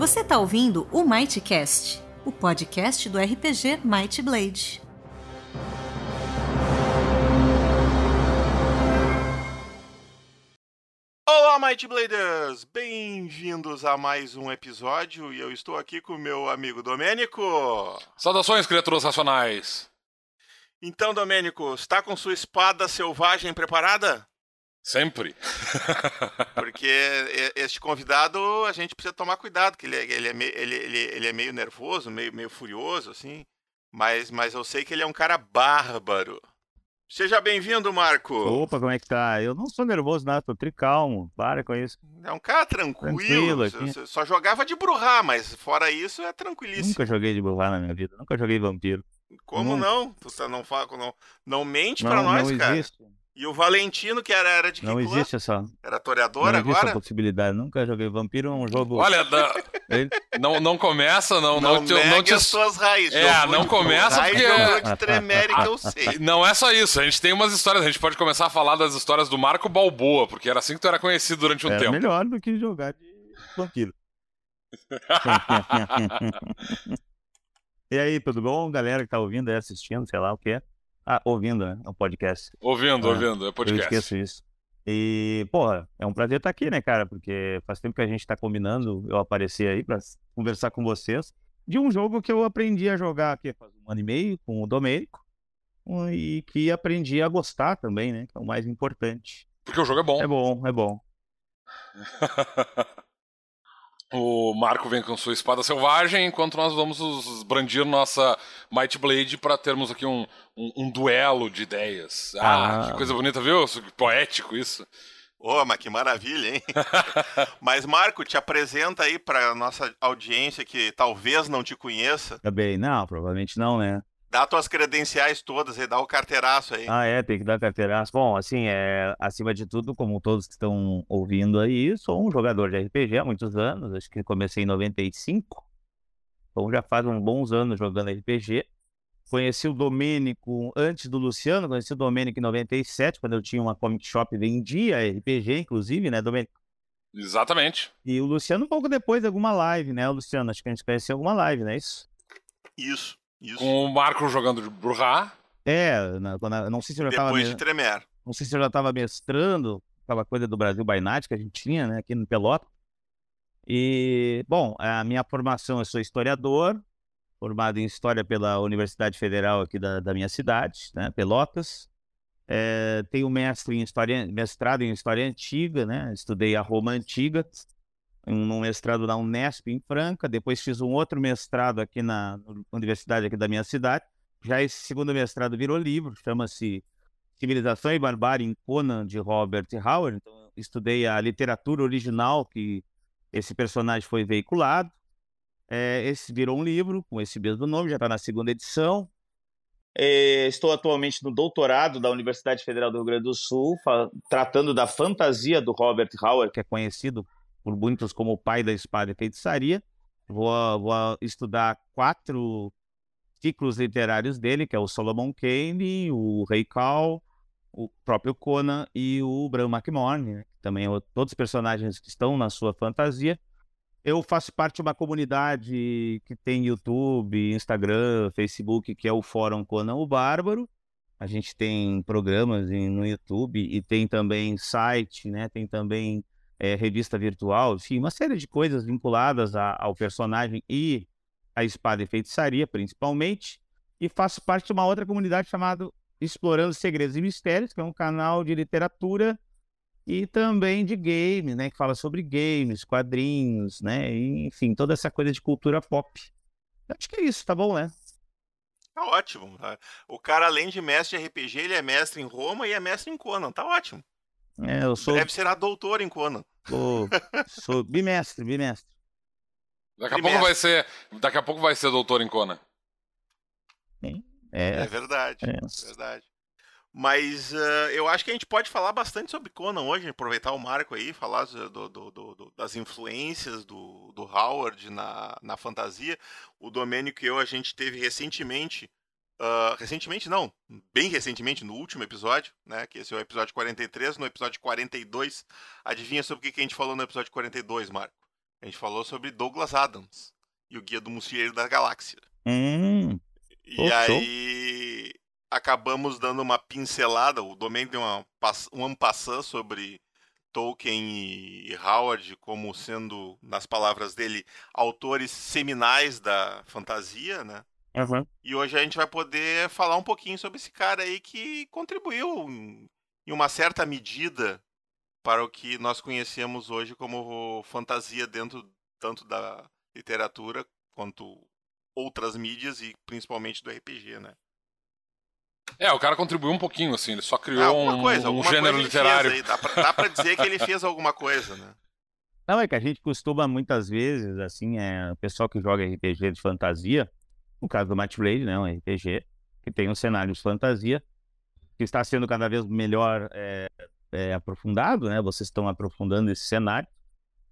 Você está ouvindo o Mightcast, o podcast do RPG Might Blade. Olá, Might Bladers! Bem-vindos a mais um episódio e eu estou aqui com o meu amigo Domênico. Saudações, criaturas racionais! Então, Domênico, está com sua espada selvagem preparada? Sempre. Porque este convidado a gente precisa tomar cuidado, que ele, é, ele, é, meio, ele, ele, ele é meio nervoso, meio, meio furioso, assim. Mas, mas eu sei que ele é um cara bárbaro. Seja bem-vindo, Marco. Opa, como é que tá? Eu não sou nervoso, nada, tô tricalmo. Para com isso. É um cara tranquilo. tranquilo só jogava de brujar, mas fora isso é tranquilíssimo. Nunca joguei de brujar na minha vida, nunca joguei vampiro. Como não? Tu tá, não, fala, não, não mente não, pra nós, não cara. Existe. E o Valentino, que era, era de que Não clã? existe essa. Era toreador não agora? existe essa possibilidade. Nunca joguei vampiro, é um jogo. Olha, da... não, não começa, não. Não, não, te, não te... as suas raízes. É, não começa porque. Tremere que eu sei. Não é só isso. A gente tem umas histórias. A gente pode começar a falar das histórias do Marco Balboa, porque era assim que tu era conhecido durante um era tempo. melhor do que jogar de vampiro. e aí, tudo bom? Galera que tá ouvindo aí, assistindo, sei lá o que é. Ah, ouvindo, né? É um podcast. Ouvindo, É, ouvindo, é podcast. Eu esqueço isso. E, porra, é um prazer estar aqui, né, cara? Porque faz tempo que a gente tá combinando eu aparecer aí pra conversar com vocês de um jogo que eu aprendi a jogar aqui faz um ano e meio com o Domênico e que aprendi a gostar também, né? Que é o mais importante. Porque o jogo é bom. É bom, é bom. o Marco vem com sua espada selvagem, enquanto nós vamos brandir nossa Might Blade para termos aqui um, um, um, duelo de ideias. Ah, Ah. que coisa bonita, viu? Que poético isso. Ô, mas que maravilha, hein? mas, Marco, te apresenta aí pra nossa audiência que talvez não te conheça. Também, não, provavelmente não, né? Dá tuas credenciais todas aí, dá o carteiraço aí. Ah, é, tem que dar carteiraço. Bom, assim, é, acima de tudo, como todos que estão ouvindo aí, sou um jogador de RPG há muitos anos, acho que comecei em 95, então já faz uns bons anos jogando RPG. Conheci o Domênico antes do Luciano, conheci o Domênico em 97, quando eu tinha uma comic shop e vendia RPG, inclusive, né, Domênico? Exatamente. E o Luciano um pouco depois de alguma live, né, Luciano? Acho que a gente conheceu alguma live, não é isso? Isso, isso. Com o Marco jogando de Bruhá. É, na, quando, não sei se eu já tava... Depois me- de Tremere. não sei se eu já estava mestrando, aquela coisa do Brasil by Night que a gente tinha, né, aqui no Pelota. E, bom, a minha formação, eu sou historiador, formado em História pela Universidade Federal aqui da, da minha cidade, né, Pelotas. Eh, tenho mestre em história, mestrado em História Antiga, né, estudei a Roma Antiga, um, mestrado na Unesp em Franca, depois fiz um outro mestrado aqui na universidade aqui da minha cidade. Já esse segundo mestrado virou livro, chama-se Civilização e Barbárie em Conan, de Robert Howard. Então, estudei a literatura original que esse personagem foi veiculado. É, esse virou um livro com esse mesmo nome, já está na segunda edição. É, estou atualmente no doutorado da Universidade Federal do Rio Grande do Sul, tratando da fantasia do Robert Howard, que é conhecido por muitos como o pai da espada e feitiçaria. Vou, vou estudar quatro ciclos literários dele, que é o Solomon Kane, o Rei Cal, o próprio Conan e o Bram McMorne, né, que também é todos os personagens que estão na sua fantasia. Eu faço parte de uma comunidade que tem YouTube, Instagram, Facebook, que é o Fórum Conan o Bárbaro. A gente tem programas no YouTube e tem também site, né? Tem também eh, revista virtual, enfim, uma série de coisas vinculadas a- ao personagem e à espada e feitiçaria, principalmente. E faço parte de uma outra comunidade chamada Explorando Segredos e Mistérios, que é um canal de literatura e também de games, né? Que fala sobre games, quadrinhos, né? e, enfim, toda essa coisa de cultura pop. Acho que é isso, tá bom, né? Tá ótimo. tá? O cara, além de mestre de RPG, ele é mestre em Roma e é mestre em Conan. Tá ótimo. É, eu sou, Deve será doutor em Conan. sou, sou bimestre, bimestre. Daqui a pouco vai ser. Daqui a pouco vai ser doutor em Conan. É É, verdade. é. É verdade. Mas eh, eu acho que a gente pode falar bastante sobre Conan hoje, aproveitar o Marco aí, falar do- do- do- do- das influências do, do Howard na, na fantasia. O Domênico e eu, a gente teve recentemente, ah, recentemente não, bem recentemente, no último episódio, né, que esse é o episódio 43, no episódio 42, adivinha sobre o que a gente falou no episódio 42, Marco? A gente falou sobre Douglas Adams e o Guia do Mochileiro da Galáxia. Hum, E Oh, show. aí acabamos dando uma pincelada, o Domen deu uma, um ampassã sobre Tolkien e Howard como sendo, nas palavras dele, autores seminais da fantasia, né? Aham. E hoje a gente vai poder falar um pouquinho sobre esse cara aí que contribuiu em, uma certa medida para o que nós conhecemos hoje como fantasia dentro tanto da literatura quanto outras mídias e principalmente do RPG, né? É, o cara contribuiu um pouquinho, assim, ele só criou Ah, um, coisa, um alguma gênero literário. aí. Dá pra, dá pra dizer que ele fez alguma coisa, né? Não, é que a gente costuma muitas vezes, assim, é, o pessoal que joga RPG de fantasia, no caso do Match Blade, né, um RPG, que tem um cenário de fantasia, que está sendo cada vez melhor é, é, aprofundado, né, vocês estão aprofundando esse cenário.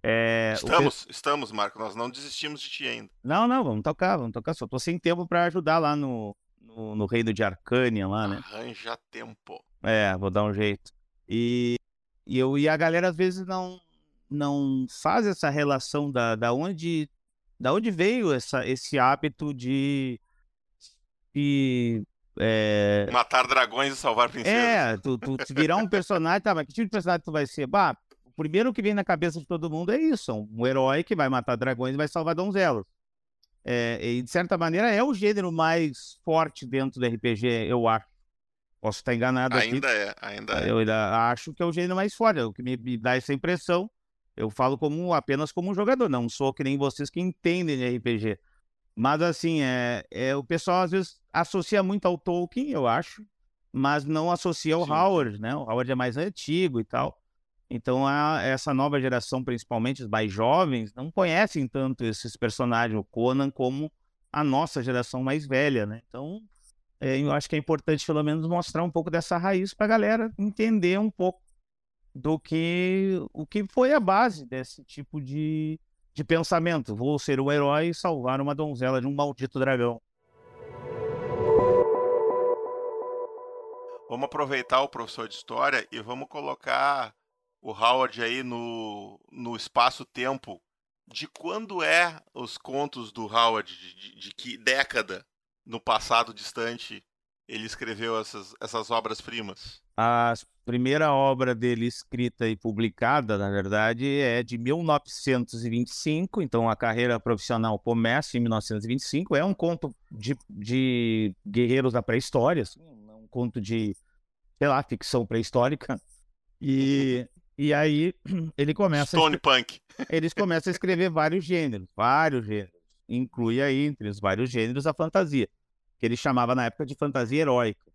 É, Estamos, estamos, Marco, nós não desistimos de ti ainda. Não, não, vamos tocar, vamos tocar, só tô sem tempo para ajudar lá no, no, no Reino de Arcânia lá, né. Arranja tempo. É, vou dar um jeito. E, e, eu, e a galera às vezes não, não faz essa relação da, da, onde, da onde veio essa, esse hábito de, de é, Matar dragões e salvar princesas. é, tu, tu virar um personagem, tá, mas que tipo de personagem tu vai ser? Bah, o primeiro que vem na cabeça de todo mundo é isso, um herói que vai matar dragões e vai salvar donzelas. É, e de certa maneira é o gênero mais forte dentro do RPG, eu acho. Posso estar enganado aqui. Ainda é, ainda é. Eu ainda acho que é o gênero mais forte, é o que me, me dá essa impressão. Eu falo como apenas como um jogador, não sou que nem vocês que entendem de RPG. Mas assim, é, é o pessoal às vezes associa muito ao Tolkien, eu acho, mas não associa ao Sim. Howard, né? O Howard é mais antigo e tal. Então a, essa nova geração, principalmente os mais jovens, não conhecem tanto esses personagens, o Conan, como a nossa geração mais velha, né? Então é, eu acho que é importante pelo menos mostrar um pouco dessa raiz para a galera entender um pouco do que o que foi a base desse tipo de, de pensamento. Vou ser o herói e salvar uma donzela de um maldito dragão. Vamos aproveitar o professor de história e vamos colocar o Howard aí no, no espaço-tempo de quando é os contos do Howard, de, de- de que década no passado distante ele escreveu essas, essas obras-primas. A primeira obra dele escrita e publicada, na verdade, é de 1925, então a carreira profissional começa em 1925. É um conto de, de guerreiros da pré-história, assim, um conto de, sei lá, ficção pré-histórica. E, e aí ele começa a Stone Punk. eles começam a escrever vários gêneros, vários gêneros. Inclui aí, entre os vários gêneros, a fantasia, que ele chamava na época de fantasia heróica,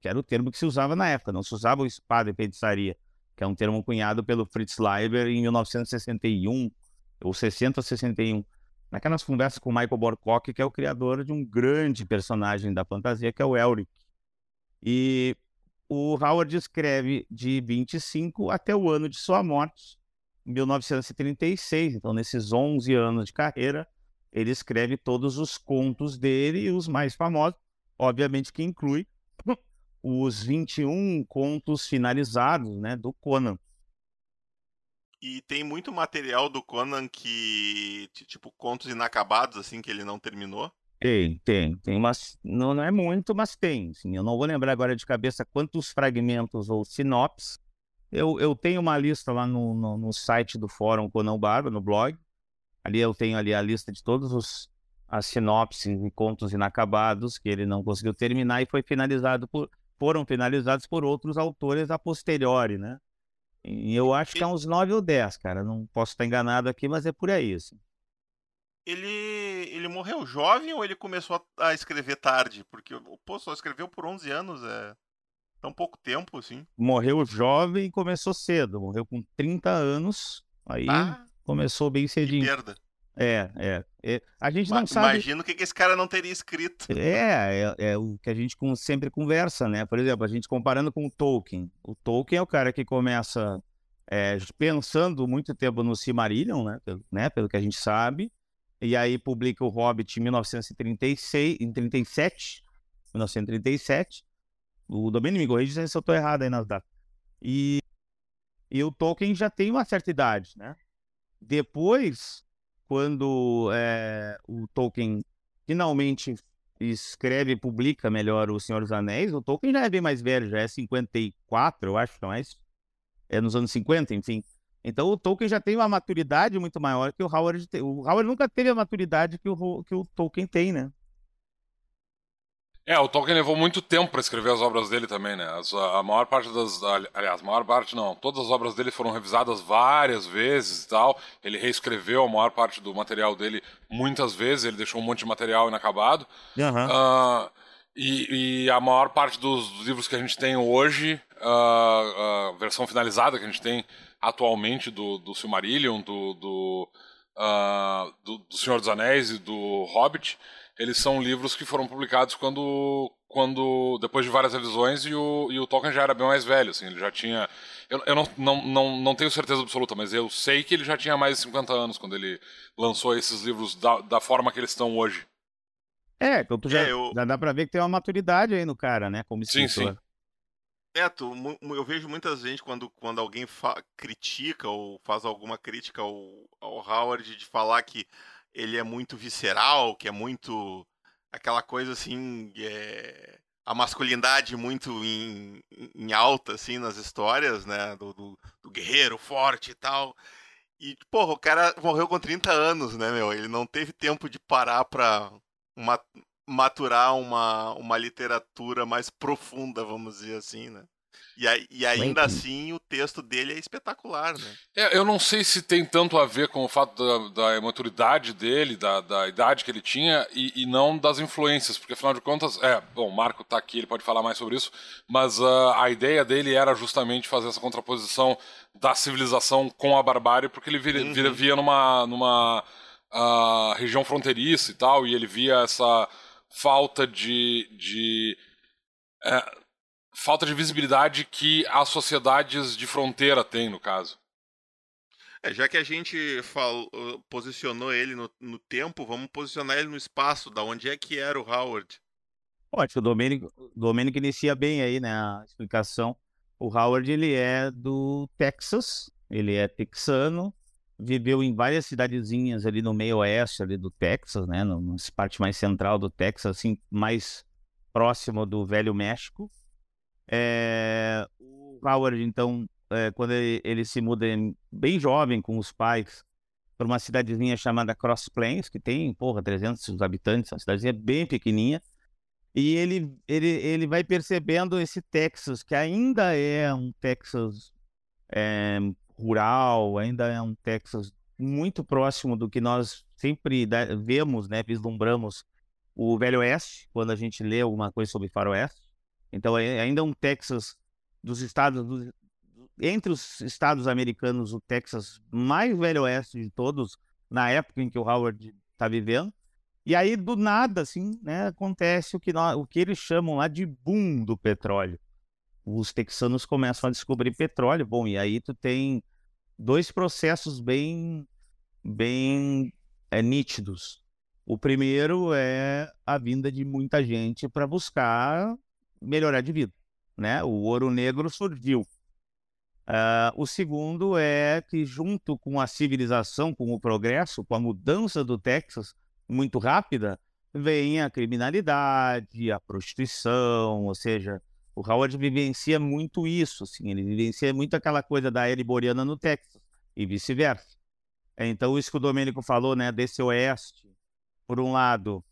que era o termo que se usava na época, não se usava o espada e feitiçaria, que é um termo cunhado pelo Fritz Leiber em 1961, ou 60 ou 61, naquelas conversas com o Michael Borkock, que é o criador de um grande personagem da fantasia, que é o Elric. E o Howard escreve de 25 até o ano de sua morte, 1936, então nesses 11 anos de carreira, ele escreve todos os contos dele e os mais famosos, obviamente que inclui os 21 contos finalizados, né, do Conan. E tem muito material do Conan que, ti- tipo, contos inacabados, assim, que ele não terminou. Tem, tem, tem umas, não, não é muito, mas tem, assim, eu não vou lembrar agora de cabeça quantos fragmentos ou sinopses. Eu, eu tenho uma lista lá no, no, no site do Fórum Conan Barba, no blog, Ali eu tenho ali a lista de todos os as sinopses e contos inacabados que ele não conseguiu terminar e foi finalizado por foram finalizados por outros autores a posteriori, né? E eu acho que é uns 9 ou 10, cara. Não posso estar enganado aqui, mas é por aí, assim. Ele, ele morreu jovem ou ele começou a, escrever tarde? Porque, pô, só escreveu por 11 anos, é tão pouco tempo, assim. Morreu jovem e começou cedo. Morreu com 30 anos. Aí Ah, começou bem que cedinho. perda. É, é, é. A gente Ma- não sabe. Imagino o que, que esse cara não teria escrito. É, é, é o que a gente com- sempre conversa, né? Por exemplo, a gente comparando com o Tolkien. O Tolkien é o cara que começa é, pensando muito tempo no Silmarillion, né? Pelo, né? Pelo que a gente sabe. E aí publica o Hobbit em 1936, em 37, 1937. O Domínio me corrige se eu estou errado aí nas datas. E, e o Tolkien já tem uma certa idade, né? Depois quando é, o Tolkien finalmente escreve e publica melhor O Senhor dos Anéis, o Tolkien já é bem mais velho, já é 54, eu acho, não é isso? É nos anos 50, enfim. Então o Tolkien já tem uma maturidade muito maior que o Howard. O Howard nunca teve a maturidade que o, que o Tolkien tem, né? É, o Tolkien levou muito tempo para escrever as obras dele também, né? As, a maior parte das. Aliás, a maior parte não. Todas as obras dele foram revisadas várias vezes e tal. Ele reescreveu a maior parte do material dele muitas vezes. Ele deixou um monte de material inacabado. Uhum. Uh, e, e, a maior parte dos livros que a gente tem hoje, uh, a versão finalizada que a gente tem atualmente do, do Silmarillion, do, do, do, do Senhor dos Anéis e do Hobbit eles são livros que foram publicados quando, quando depois de várias revisões e o, e o Tolkien já era bem mais velho, assim, ele já tinha... Eu, eu não, não, não, não tenho certeza absoluta, mas eu sei que ele já tinha mais de 50 anos quando ele lançou esses livros da, da forma que eles estão hoje. É, então tu já, é, eu... já dá pra ver que tem uma maturidade aí no cara, né, como escritor. Sim, sim. Tu, eu vejo muita gente quando, quando alguém critica ou faz alguma crítica ao, ao Howard de falar que ele é muito visceral, que é muito aquela coisa assim, é, a masculinidade muito em, em, alta, assim, nas histórias, né, do, do, do, guerreiro forte e tal. E, porra, o cara morreu com 30 anos, né, meu? Ele não teve tempo de parar pra maturar uma, uma literatura mais profunda, vamos dizer assim, né? E, e ainda assim o texto dele é espetacular, né? É, eu não sei se tem tanto a ver com o fato da, da maturidade dele, da, da idade que ele tinha, e, e, não das influências, porque afinal de contas, é, bom, o Marco está aqui, ele pode falar mais sobre isso, mas uh, a ideia dele era justamente fazer essa contraposição da civilização com a barbárie, porque ele via, uhum. via, via numa, numa uh, região fronteiriça e tal, e ele via essa falta de. de uh, falta de visibilidade que as sociedades de fronteira têm, no caso. É, já que a gente falou, posicionou ele no, no, tempo, vamos posicionar ele no espaço, da onde é que era o Howard. Ótimo, o Domênico, Domênico inicia bem aí, né, a explicação. O Howard, ele é do Texas, ele é texano, viveu em várias cidadezinhas ali no meio oeste ali do Texas, né, na parte mais central do Texas, assim, mais próximo do Velho México. É, o Howard, então, é, quando ele, ele, se muda bem jovem com os pais para uma cidadezinha chamada Cross Plains, que tem, porra, 300 habitantes, uma cidadezinha bem pequenininha, e ele, ele, ele vai percebendo esse Texas, que ainda é um Texas é, rural, ainda é um Texas muito próximo do que nós sempre vemos, né, vislumbramos o Velho Oeste, quando a gente lê alguma coisa sobre Faroeste. Então, é ainda um Texas dos estados, dos, entre os estados americanos, o Texas mais velho oeste de todos, na época em que o Howard está vivendo. E aí, do nada, assim, né, acontece o que, nós, o que eles chamam lá de boom do petróleo. Os texanos começam a descobrir petróleo. Bom, e aí tu tem dois processos bem, bem é, nítidos. O primeiro é a vinda de muita gente para buscar melhorar de vida. Né? O ouro negro surgiu. Uh, o segundo é que, junto com a civilização, com o progresso, com a mudança do Texas muito rápida, vem a criminalidade, a prostituição, ou seja, o Howard vivencia muito isso, assim, ele vivencia muito aquela coisa da era iboriana no Texas e vice-versa. Então, isso que o Domênico falou, né, desse oeste, por um lado,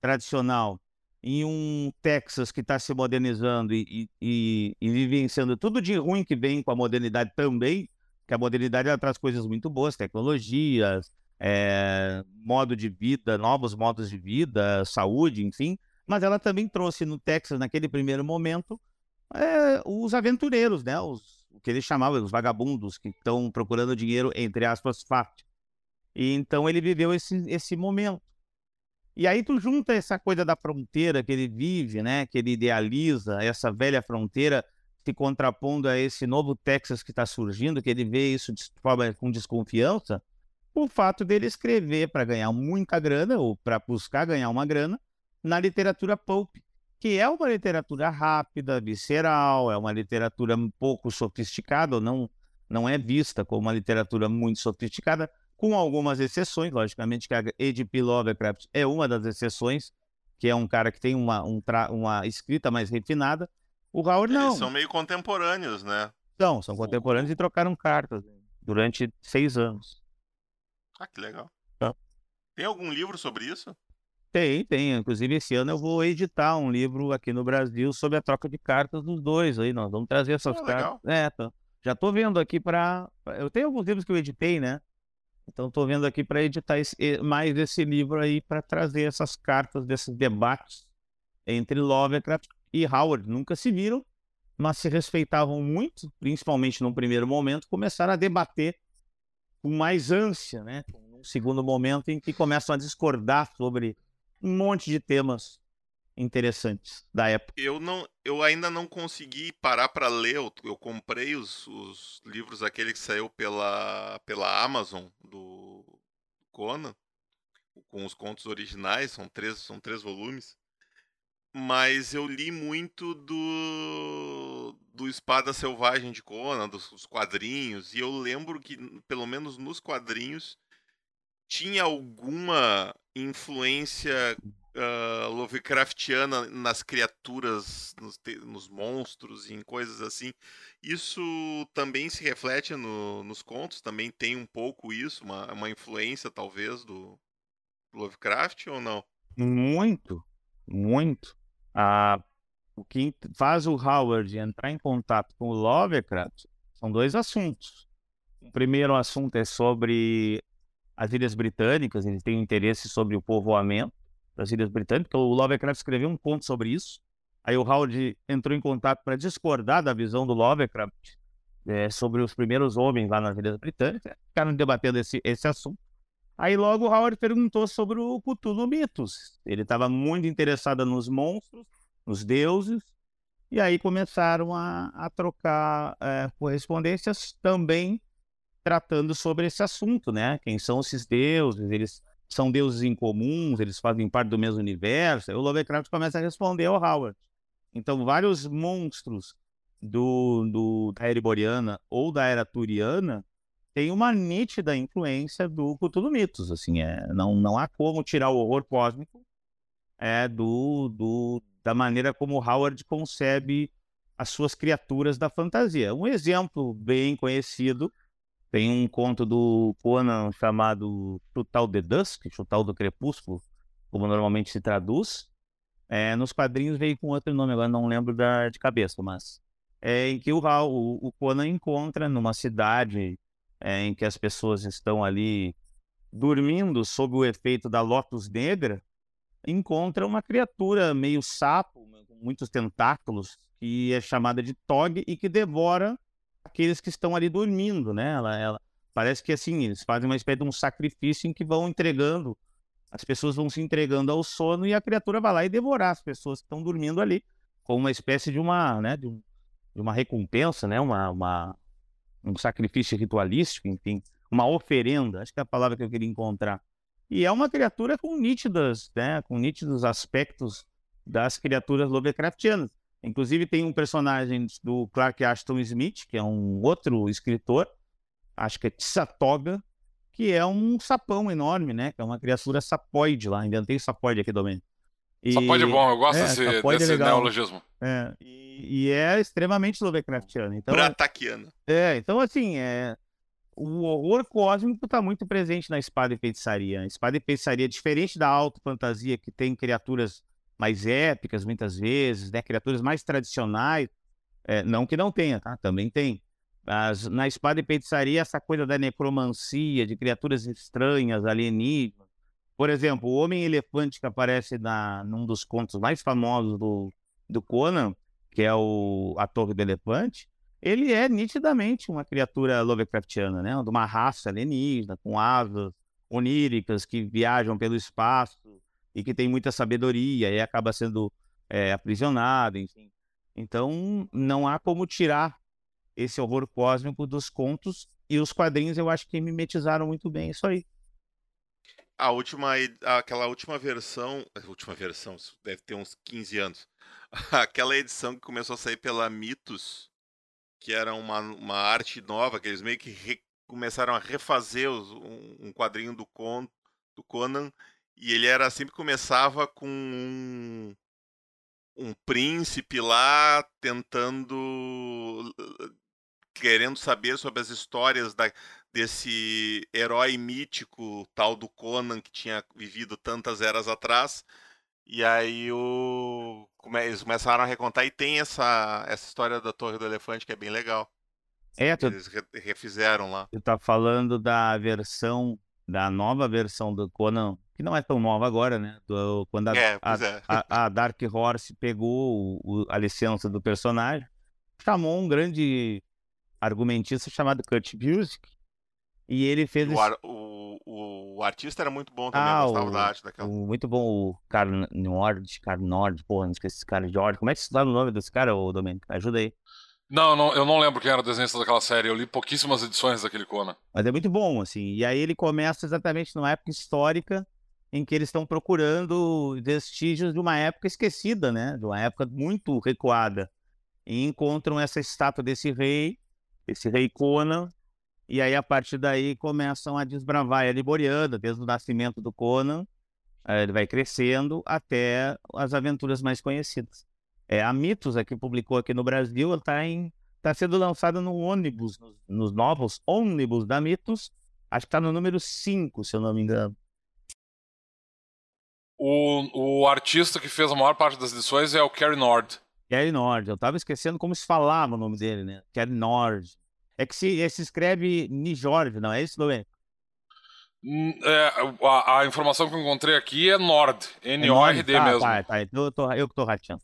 tradicional, em um Texas que está se modernizando e, e, e, vivenciando tudo de ruim que vem com a modernidade também, que a modernidade ela traz coisas muito boas, tecnologias, é, modo de vida, novos modos de vida, saúde, enfim, mas ela também trouxe no Texas, naquele primeiro momento, é, os aventureiros, né? Os, o que ele chamava os vagabundos que estão procurando dinheiro, entre aspas, fácil. E então ele viveu esse, esse momento. E aí tu junta essa coisa da fronteira que ele vive, né, que ele idealiza, essa velha fronteira se contrapondo a esse novo Texas que está surgindo, que ele vê isso de forma com desconfiança, o fato dele escrever para ganhar muita grana ou para buscar ganhar uma grana na literatura pulp, que é uma literatura rápida, visceral, é uma literatura um pouco sofisticada, ou não não é vista como uma literatura muito sofisticada, com algumas exceções, logicamente que a H.P. Lovecraft é uma das exceções, que é um cara que tem uma, um uma escrita mais refinada. O Howard não. Eles são meio contemporâneos, né? São, são contemporâneos e trocaram cartas durante seis anos. Ah, que legal. É. Tem algum livro sobre isso? Tem, tem. Inclusive, esse ano eu vou editar um livro aqui no Brasil sobre a troca de cartas dos dois. Aí nós vamos trazer essas ah, cartas. É, tô... já estou vendo aqui para. Eu tenho alguns livros que eu editei, né? Então estou vendo aqui para editar esse... mais esse livro aí para trazer essas cartas desses debates entre Lovecraft e Howard. Nunca se viram, mas se respeitavam muito, principalmente num primeiro momento, começaram a debater com mais ânsia, né? Um segundo momento em que começam a discordar sobre um monte de temas interessantes da época. Eu não, eu ainda não consegui parar para ler. Eu, eu comprei os, os, livros aquele que saiu pela pela Amazon do Conan com os contos originais. São três, são três volumes. Mas eu li muito do do Espada Selvagem de Conan, dos, dos quadrinhos, e eu lembro que pelo menos nos quadrinhos tinha alguma influência uh, Lovecraftiana nas criaturas, nos, nos, monstros e em coisas assim. Isso também se reflete no, nos contos? Também tem um pouco isso, uma, uma influência talvez do Lovecraft ou não? Muito, muito. Ah, o que faz o Howard entrar em contato com o Lovecraft são dois assuntos. O primeiro assunto é sobre as Ilhas Britânicas, ele tem interesse sobre o povoamento das Ilhas Britânicas. O Lovecraft escreveu um conto sobre isso. Aí o Howard entrou em contato para discordar da visão do Lovecraft é, sobre os primeiros homens lá nas Ilhas Britânicas. Ficaram debatendo esse, esse assunto. Aí logo o Howard perguntou sobre o Cthulhu Mitos. Ele estava muito interessado nos monstros, nos deuses, e aí começaram a, a trocar é, correspondências também tratando sobre esse assunto, né? Quem são esses deuses? Eles são deuses incomuns? Eles fazem parte do mesmo universo? O Lovecraft começa a responder ao Howard. Então, vários monstros do, do, da era iboriana ou da era turiana têm uma nítida influência do Cthulhu Mitos. Assim, é, não, não há como tirar o horror cósmico é, do, do, da maneira como Howard concebe as suas criaturas da fantasia. Um exemplo bem conhecido tem um conto do Conan chamado Chutal de Dusk, Chutal do Crepúsculo, como normalmente se traduz. É, nos quadrinhos veio com outro nome, agora não lembro da, de cabeça, mas é em que o, o, o Conan encontra numa cidade é, em que as pessoas estão ali dormindo sob o efeito da Lotus Negra, encontra uma criatura meio sapo, com muitos tentáculos, que é chamada de Tog e que devora aqueles que estão ali dormindo, né? Ela, ela parece que assim, eles fazem uma espécie de um sacrifício em que vão entregando, as pessoas vão se entregando ao sono e a criatura vai lá e devorar as pessoas que estão dormindo ali, como uma espécie de uma, né, de, um, de uma recompensa, né? Uma, uma, um sacrifício ritualístico, enfim, uma oferenda, acho que é a palavra que eu queria encontrar. E é uma criatura com nítidas, né, com nítidos aspectos das criaturas Lovecraftianas. Inclusive tem um personagem do Clark Ashton Smith, que é um outro escritor, acho que é Tsatoga, que é um sapão enorme, né? Que é uma criatura sapoide lá. Inventei sapoide aqui também. E... Sapoide é bom, eu gosto é, desse, é desse é neologismo. É, e, e, é extremamente Lovecraftiano. Então, Brataquiano. É, então assim, é, o horror cósmico está muito presente na espada e feitiçaria. A espada e feitiçaria, diferente da alta fantasia, que tem criaturas mais épicas, muitas vezes, né? criaturas mais tradicionais. É, não que não tenha, tá? Também tem. Mas na espada e feitiçaria, essa coisa da necromancia, de criaturas estranhas, alienígenas. Por exemplo, o Homem-Elefante que aparece na, num dos contos mais famosos do, do Conan, que é o A Torre do Elefante, ele é nitidamente uma criatura Lovecraftiana, né? De uma raça alienígena, com asas oníricas que viajam pelo espaço, e que tem muita sabedoria e acaba sendo é, aprisionado, enfim. Então, não há como tirar esse horror cósmico dos contos e os quadrinhos eu acho que mimetizaram muito bem isso aí. A última, aquela última versão, última versão, deve ter uns 15 anos. Aquela edição que começou a sair pela Mitos, que era uma, uma arte nova, que eles meio que re, começaram a refazer os, um, um, quadrinho do, Con, do Conan e ele era sempre começava com um, um príncipe lá tentando querendo saber sobre as histórias da, desse herói mítico tal do Conan que tinha vivido tantas eras atrás e aí o eles começaram a recontar e tem essa essa história da Torre do Elefante que é bem legal é, tu, eles refizeram lá. Tu tá falando da versão, da nova versão do Conan, que não é tão nova agora, né? Do, quando a, é, a, é. a, a, Dark Horse pegou o, o, a licença do personagem, chamou um grande argumentista chamado Kurt Busiek, e ele fez... O, ar, o, o, artista era muito bom também, ah, gostava da arte daquela. muito bom, o Carl Nord, Carl Nord, porra, não esqueci esse cara, George. Como é que se dá o nome desse cara, ô Domênico? Ajuda aí. Não, não, eu não lembro quem era o desenhista daquela série. Eu li pouquíssimas edições daquele Conan. Mas é muito bom, assim. E aí ele começa exatamente numa época histórica em que eles estão procurando vestígios de uma época esquecida, né? De uma época muito recuada. E encontram essa estátua desse rei, esse rei Conan. E aí, a partir daí, começam a desbravar a Liboriana, desde o nascimento do Conan. Ele vai crescendo até as aventuras mais conhecidas. É, a Mitos, aqui publicou aqui no Brasil, está tá sendo lançada no ônibus, nos, nos novos ônibus da Mitos. Acho que está no número 5, se eu não me engano. O, o artista que fez a maior parte das edições é o Kerry Nord. Kerry Nord, eu estava esquecendo como se falava o nome dele, né? Kerry Nord. É que se, se escreve Nijord, não é isso, Domênico? Hum, é, a, a, informação que eu encontrei aqui é Nord, N-O-R-D é tá, mesmo. Tá, tá, eu, tô, eu que tô rateando.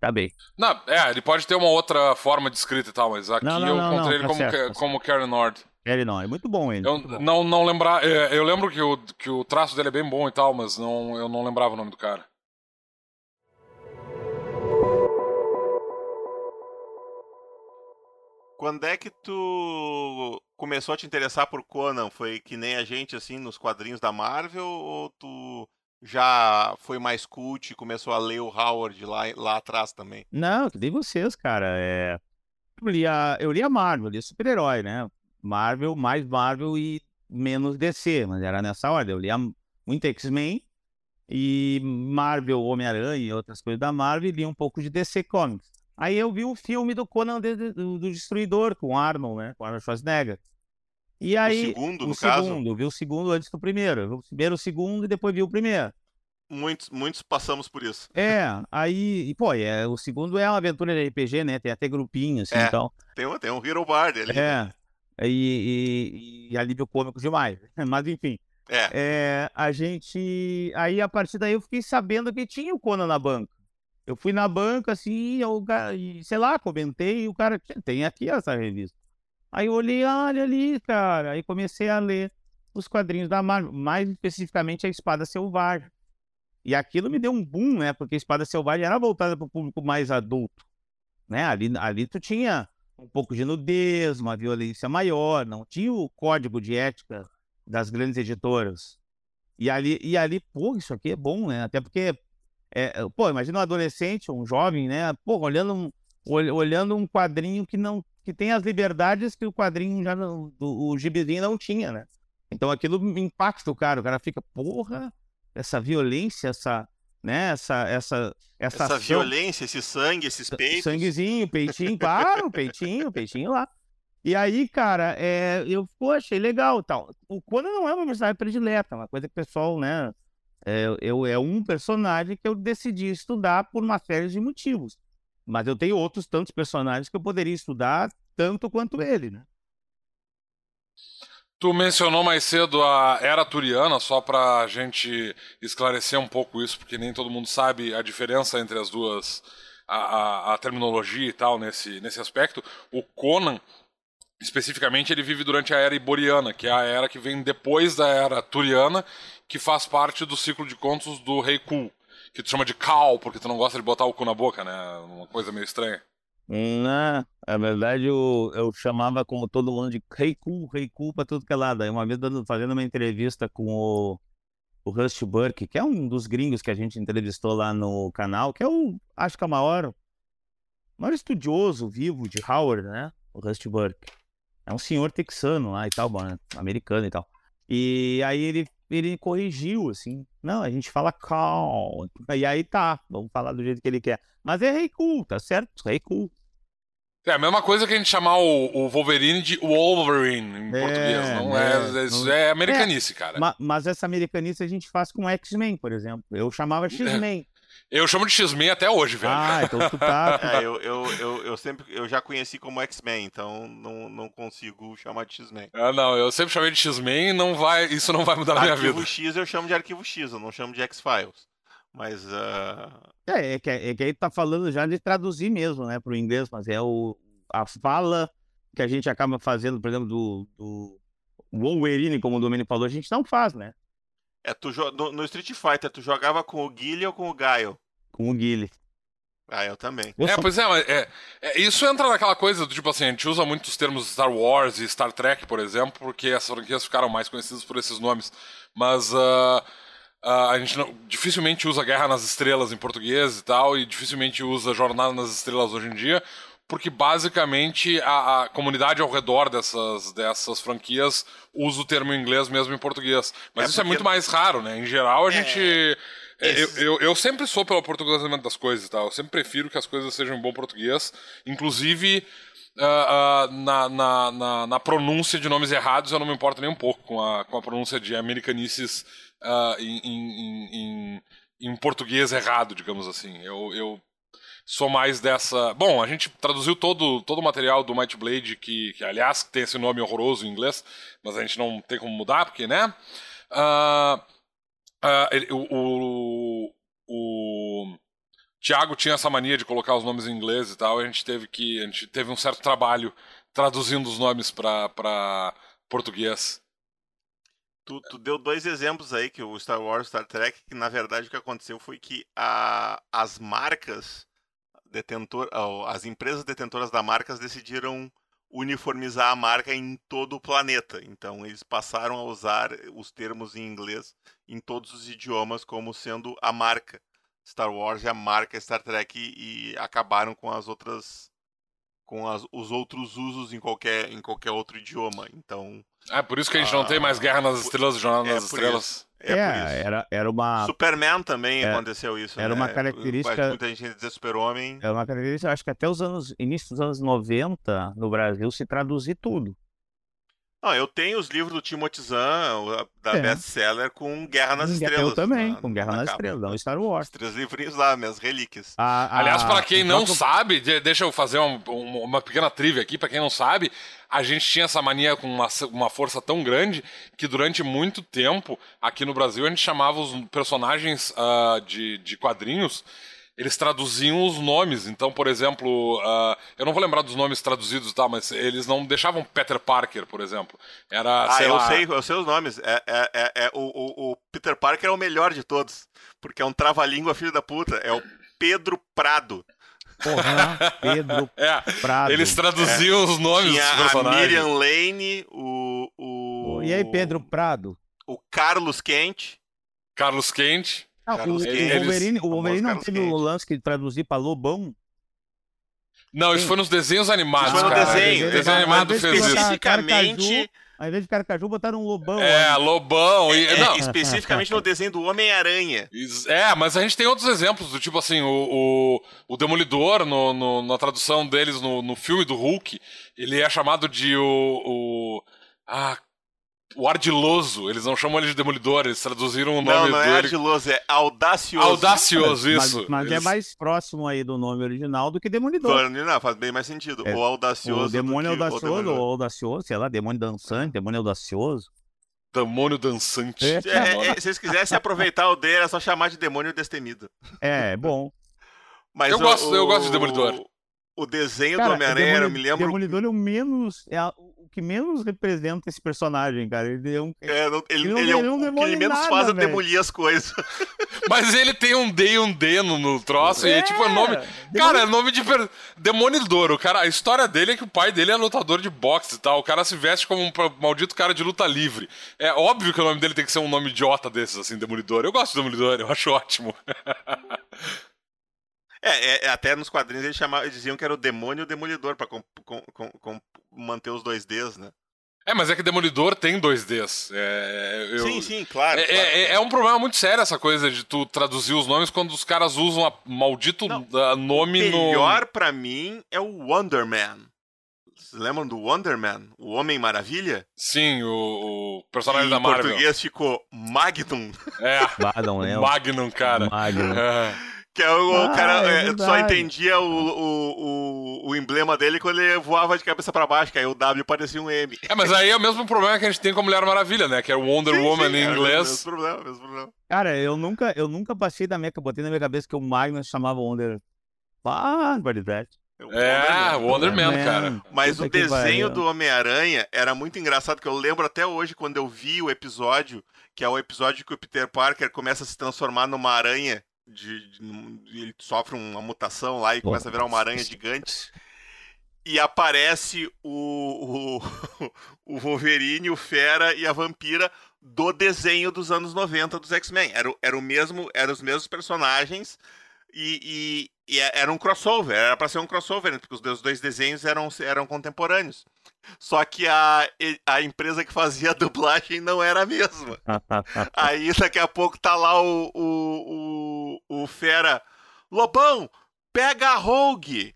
Tá bem. Não, é, ele pode ter uma outra forma de escrita e tal, mas aqui não, não, eu não, encontrei ele tá como, certo, tá como Karen Nord. Karen Nord, é muito bom ele. Eu bom. não, não lembrar, é, eu lembro que o, que o traço dele é bem bom e tal, mas não, eu não lembrava o nome do cara. Quando é que tu começou a te interessar por Conan? Foi que nem a gente, assim, nos quadrinhos da Marvel? Ou tu já foi mais cult e começou a ler o Howard lá, lá atrás também? Não, que nem vocês, cara. É... Eu, lia, eu lia Marvel, lia super-herói, né? Marvel, mais Marvel e menos DC, mas era nessa ordem. Eu lia muito X-Men e Marvel, Homem-Aranha e outras coisas da Marvel e lia um pouco de DC Comics. Aí eu vi o filme do Conan do, do Destruidor com Arnold, né? Com Arnold Schwarzenegger. E aí, o segundo, o no segundo, caso? vi o segundo antes do primeiro. Vi o primeiro, o segundo e depois vi o primeiro. Muitos, muitos passamos por isso. É, aí, e, pô, é, o segundo é uma aventura de RPG, né? Tem até grupinho, assim, é, então. Tem um, tem um Hero Bard ali. É, e, e, e alívio cômico demais. Mas, enfim. É. é. A gente. Aí, a partir daí, eu fiquei sabendo que tinha o Conan na banca. Eu fui na banca, assim, eu, sei lá, comentei, e o cara tem aqui essa revista. Aí eu olhei, olha ali, cara. Aí comecei a ler os quadrinhos da Marvel, mais especificamente a Espada Selvagem. E aquilo me deu um boom, né? Porque a Espada Selvagem era voltada para o público mais adulto. Né? Ali, ali tu tinha um pouco de nudez, uma violência maior, não tinha o código de ética das grandes editoras. E ali, e ali pô, isso aqui é bom, né? Até porque, é, pô, imagina um adolescente, um jovem, né? Pô, olhando um, olhando um quadrinho que não que tem as liberdades que o quadrinho já não, do, o gibizinho não tinha, né? Então aquilo impacta o cara, o cara fica, porra, essa violência, essa, né, essa essa essa, essa violência, esse sangue, esses peitos. Sanguezinho, peitinho, claro, peitinho, peitinho lá. E aí, cara, é, eu achei legal, tal. O Conan não é uma personagem predileta, é uma coisa que o pessoal, né, é, eu, é um personagem que eu decidi estudar por uma série de motivos. Mas eu tenho outros tantos personagens que eu poderia estudar tanto quanto ele, né? Tu mencionou mais cedo a Era Turiana, só para a gente esclarecer um pouco isso, porque nem todo mundo sabe a diferença entre as duas, a, a, a terminologia e tal nesse, nesse aspecto. O Conan, especificamente, ele vive durante a Era Iboriana, que é a era que vem depois da Era Turiana, que faz parte do ciclo de contos do Rei Kul que tu chama de cal, porque tu não gosta de botar o cu na boca, né? Uma coisa meio estranha. Não, na verdade eu, eu chamava como todo mundo de Rei Cool, Rei Cool pra tudo que é lado. Aí uma vez fazendo uma entrevista com o, o Rust Burke, que é um dos gringos que a gente entrevistou lá no canal, que é o, acho que é o maior, maior estudioso vivo de Howard, né? O Rust Burke. É um senhor texano lá e tal, mano, americano e tal. E aí ele, ele corrigiu, assim. Não, a gente fala call. E aí tá, vamos falar do jeito que ele quer. Mas é rei cool, tá certo? Rei cool. É a mesma coisa que a gente chamar o, o Wolverine de Wolverine em É, português. Não é, é, isso não- é americanice, cara. Ma- mas essa americanice a gente faz com X-Men, por exemplo. Eu chamava X-Men. Eu chamo de X-Men até hoje, velho. ah, então tu tá. É, eu, eu, eu, eu sempre eu já conheci como X-Men, então não, não consigo chamar de X-Men. Ah, não, eu sempre chamei de X-Men e não vai, isso não vai mudar na minha Arquivo vida. X eu chamo de arquivo X, eu não chamo de X-Files. Mas ah, É, é que, é que aí tá falando já de traduzir mesmo, né, pro inglês, mas é o, a fala que a gente acaba fazendo, por exemplo, do, do Wolverine, como o Domênio falou, a gente não faz, né? é, tu jo- no, no Street Fighter, tu jogava com o Guile ou com o Gaio? Com o Guile. Ah, eu também. Eu É, sou- pois é, mas é, é, isso entra naquela coisa do tipo assim, a gente usa muito os termos Star Wars e Star Trek, por exemplo, porque essas franquias ficaram mais conhecidas por esses nomes. Mas ah, ah, a gente não- dificilmente usa Guerra nas Estrelas em português e tal, e dificilmente usa Jornada nas Estrelas hoje em dia, porque basicamente a, a comunidade ao redor dessas, dessas franquias usa o termo em inglês mesmo em português. Mas É isso é muito mais raro, né? Em geral, a gente. é, Eu, eu, eu sempre sou pelo portuguesamento das coisas e tal. Eu sempre prefiro que as coisas sejam em bom português. Inclusive, ah, ah, na, na, na, na pronúncia de nomes errados, eu não me importo nem um pouco com a, com a pronúncia de americanices ah, em, em, em, em- português errado, digamos assim. Eu, eu sou mais dessa. Bom, a gente traduziu todo, todo o material do Might Blade, que, que aliás tem esse nome horroroso em inglês, mas a gente não tem como mudar, porque, né? Ah, ah, ele- o, o, o Tiago tinha essa mania de colocar os nomes em inglês e tal, e a gente teve que. A gente teve um certo trabalho traduzindo os nomes para português. Tu, tu deu dois exemplos aí, que o Star Wars Star Trek, que na verdade o que aconteceu foi que a, as marcas detentor, as empresas detentoras da marcas decidiram uniformizar a marca em todo o planeta. Então eles passaram a usar os termos em inglês em todos os idiomas como sendo a marca Star Wars e a marca Star Trek e, e acabaram com as outras com as- os outros usos em qualquer em qualquer outro idioma. Então É por isso que a gente não tem mais Guerra nas Estrelas e Jornada é nas por Estrelas. é, É, por isso. era, era uma. Superman também É, aconteceu isso. era né? uma característica- Muita gente dizer Super-Homem. Era uma característica, acho que até os anos, início dos anos 90, no Brasil, se traduzir tudo. Não, eu tenho os livros do Timothy Zahn, o- da É. best-seller, com Guerra nas Eu Estrelas. também, na- com Guerra na nas capa. Estrelas, não Star Wars. Os três livrinhos lá, minhas relíquias. A- a- Aliás, para quem não próprio- sabe, de- deixa eu fazer um- um- uma pequena trivia aqui. Para quem não sabe, a gente tinha essa mania com uma, uma força tão grande que durante muito tempo, aqui no Brasil, a gente chamava os personagens ah, de, de quadrinhos. Eles traduziam os nomes. Então, por exemplo, ah, eu não vou lembrar dos nomes traduzidos, tá? Mas eles não deixavam Peter Parker, por exemplo. Era, Ah, sei eu lá, sei, eu sei os nomes. É, é, é, é o, o, o Peter Parker é o melhor de todos. Porque é um trava-língua filho da puta. É o Pedro Prado. Porra, Pedro É, Prado. eles traduziam os nomes Tinha dos a personagens. Miriam Lane, o, o. E aí, Pedro Prado? O Carlos Kent. Carlos Quente. Ah, o. Wolverine, o Wolverine não teve o lance que traduzir pra Lobão? Não, isso Sim. foi nos desenhos animados, Isso foi no cara. desenho. O desenho Uma animado fez isso. botaram Especificamente. Ao invés de Carcaju, botaram um Lobão. É, né? Lobão. E, É, não, especificamente no desenho do Homem-Aranha. Is- É, mas a gente tem outros exemplos, do tipo assim, o, o, o Demolidor, no, no- na tradução deles no, no filme do Hulk, ele é chamado de o. o ah, o Ardiloso. Eles não chamam ele de Demolidor, eles traduziram o Não, nome não é dele. ardiloso, é audacioso. Audacioso, Mas- isso. Mas, é Eles- mais próximo aí do nome original do que Demolidor. Não, faz bem mais sentido. É, o audacioso. O demônio o audacioso, ou audacioso, sei lá, demônio dançante, demônio audacioso. Demônio dançante. É. É, é, se vocês quisessem aproveitar o dele, era só chamar de demônio destemido. É, bom. Mas Eu o- gosto- eu o- gosto de Demolidor. O desenho Cara, do Homem-Aranha, eu me lembro. Demolidor é o menos. É a- o que menos representa esse personagem, cara. Ele é um. É, não- ele, Ele não- ele é o ele não o que ele menos nada, faz é velho. demolir as coisas. Mas ele tem um D e um D no, no troço, e é tipo é nome. Cara, é nome de. Per... Demolidor. O cara, a história dele é que o pai dele é lutador de boxe e tal. O cara se veste como um maldito cara de luta livre. É óbvio que o nome dele tem que ser um nome idiota desses, assim, Demolidor. Eu gosto de Demolidor, eu acho ótimo. É, é, até nos quadrinhos eles, chamavam, diziam que era o demônio e o demolidor pra com, com, com, manter os dois Ds, né? É, mas é que Demolidor tem 2Ds. É, eu... Sim, sim, claro. É, claro. É, é, um problema muito sério essa coisa de tu traduzir os nomes quando os caras usam a maldito Não, nome o no. melhor pra mim é o Wonder Man. Vocês lembram do Wonder Man? O Homem Maravilha? Sim, o, o personagem e da Marvel. Em português ficou Magnum. É. Magnum, né? Magnum, cara. Magnum. É. Que é o, Ah, o cara é é, só entendia o, o, o, o emblema dele quando ele voava de cabeça pra baixo, que aí o W parecia um M. É, mas aí é o mesmo problema que a gente tem com a Mulher Maravilha, né? Que é o Wonder Sim, Woman sim, em é o inglês. Mesmo problema, mesmo problema. Cara, eu nunca, eu nunca passei da minha, botei na minha cabeça que o Magnus chamava Wonder. Barbaridade. É, o É, Wonder Man. Man, cara. Mas o desenho do Homem-Aranha era muito engraçado, que eu lembro até hoje quando eu vi o episódio, que é o episódio que o Peter Parker começa a se transformar numa aranha, de, de- ele sofre uma mutação lá e começa a virar uma aranha gigante. E aparece o, o, o Wolverine, o Fera e a Vampira do desenho dos anos 90 dos X-Men. Era, o- era o mesmo, eram os mesmos personagens e, e- e era um crossover. Era pra ser um crossover, né? porque os dois- dois desenhos eram, eram contemporâneos. Só que a, a empresa que fazia a dublagem não era a mesma. Aí daqui a pouco tá lá o, o, o, o Fera. Lobão, pega a Rogue!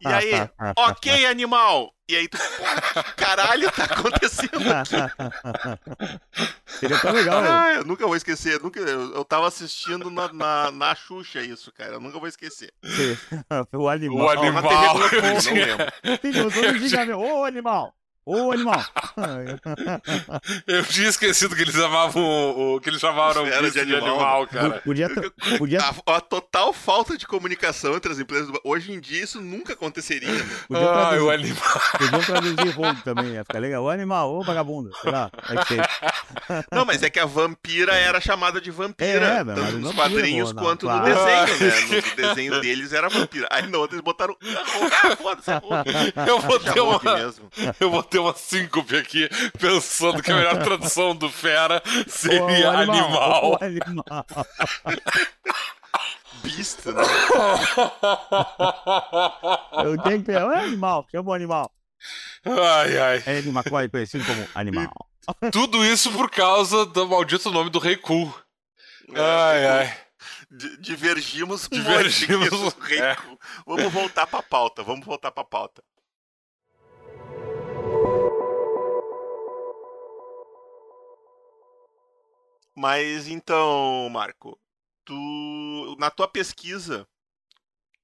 E aí, ok, animal! E aí tu, caralho tá acontecendo? Seria tão legal. Ah, eu nunca vou esquecer. Nunca, eu, eu tava assistindo na, na, na Xuxa isso, cara. Eu nunca vou esquecer. Sim. o animal. O animal. eu não tinha- lembro. Sim, eu Ô, animal! Ô, animal! Eu tinha esquecido que eles chamavam o, o- que eles chamavam o Era de de animal. animal, cara. Podia, podia, A, a total falta de comunicação entre as empresas. do- Hoje em dia isso nunca aconteceria. Né? podia Ah, traduzir, o animal. podiam traduzir Rogue também, ia ficar legal. Ô, animal, ô, vagabundo. Sei lá, ser. Não, mas é que a vampira era chamada de vampira. É, mas tanto nos vampira, quadrinhos não, quanto claro. no desenho, né? No desenho deles era vampira. Aí no outro eles botaram. Ah, foda-se, é. Eu vou ter É Hulk uma, mesmo. eu vou ter uma síncope aqui, pensando que a melhor tradução do fera seria animal. ô, animal. Beast, né? Eu tenho que. Ô, animal, chama o animal. Ai, ai. É Eddie McCoy, conhecido como animal. Tudo isso por causa do maldito nome do Rei Cool. Ai, ai. Di- Divergimos um Divergimos, monte aqui, é. Vamos voltar pra pauta, vamos voltar pra pauta. Mas então, Marco, tu na tua pesquisa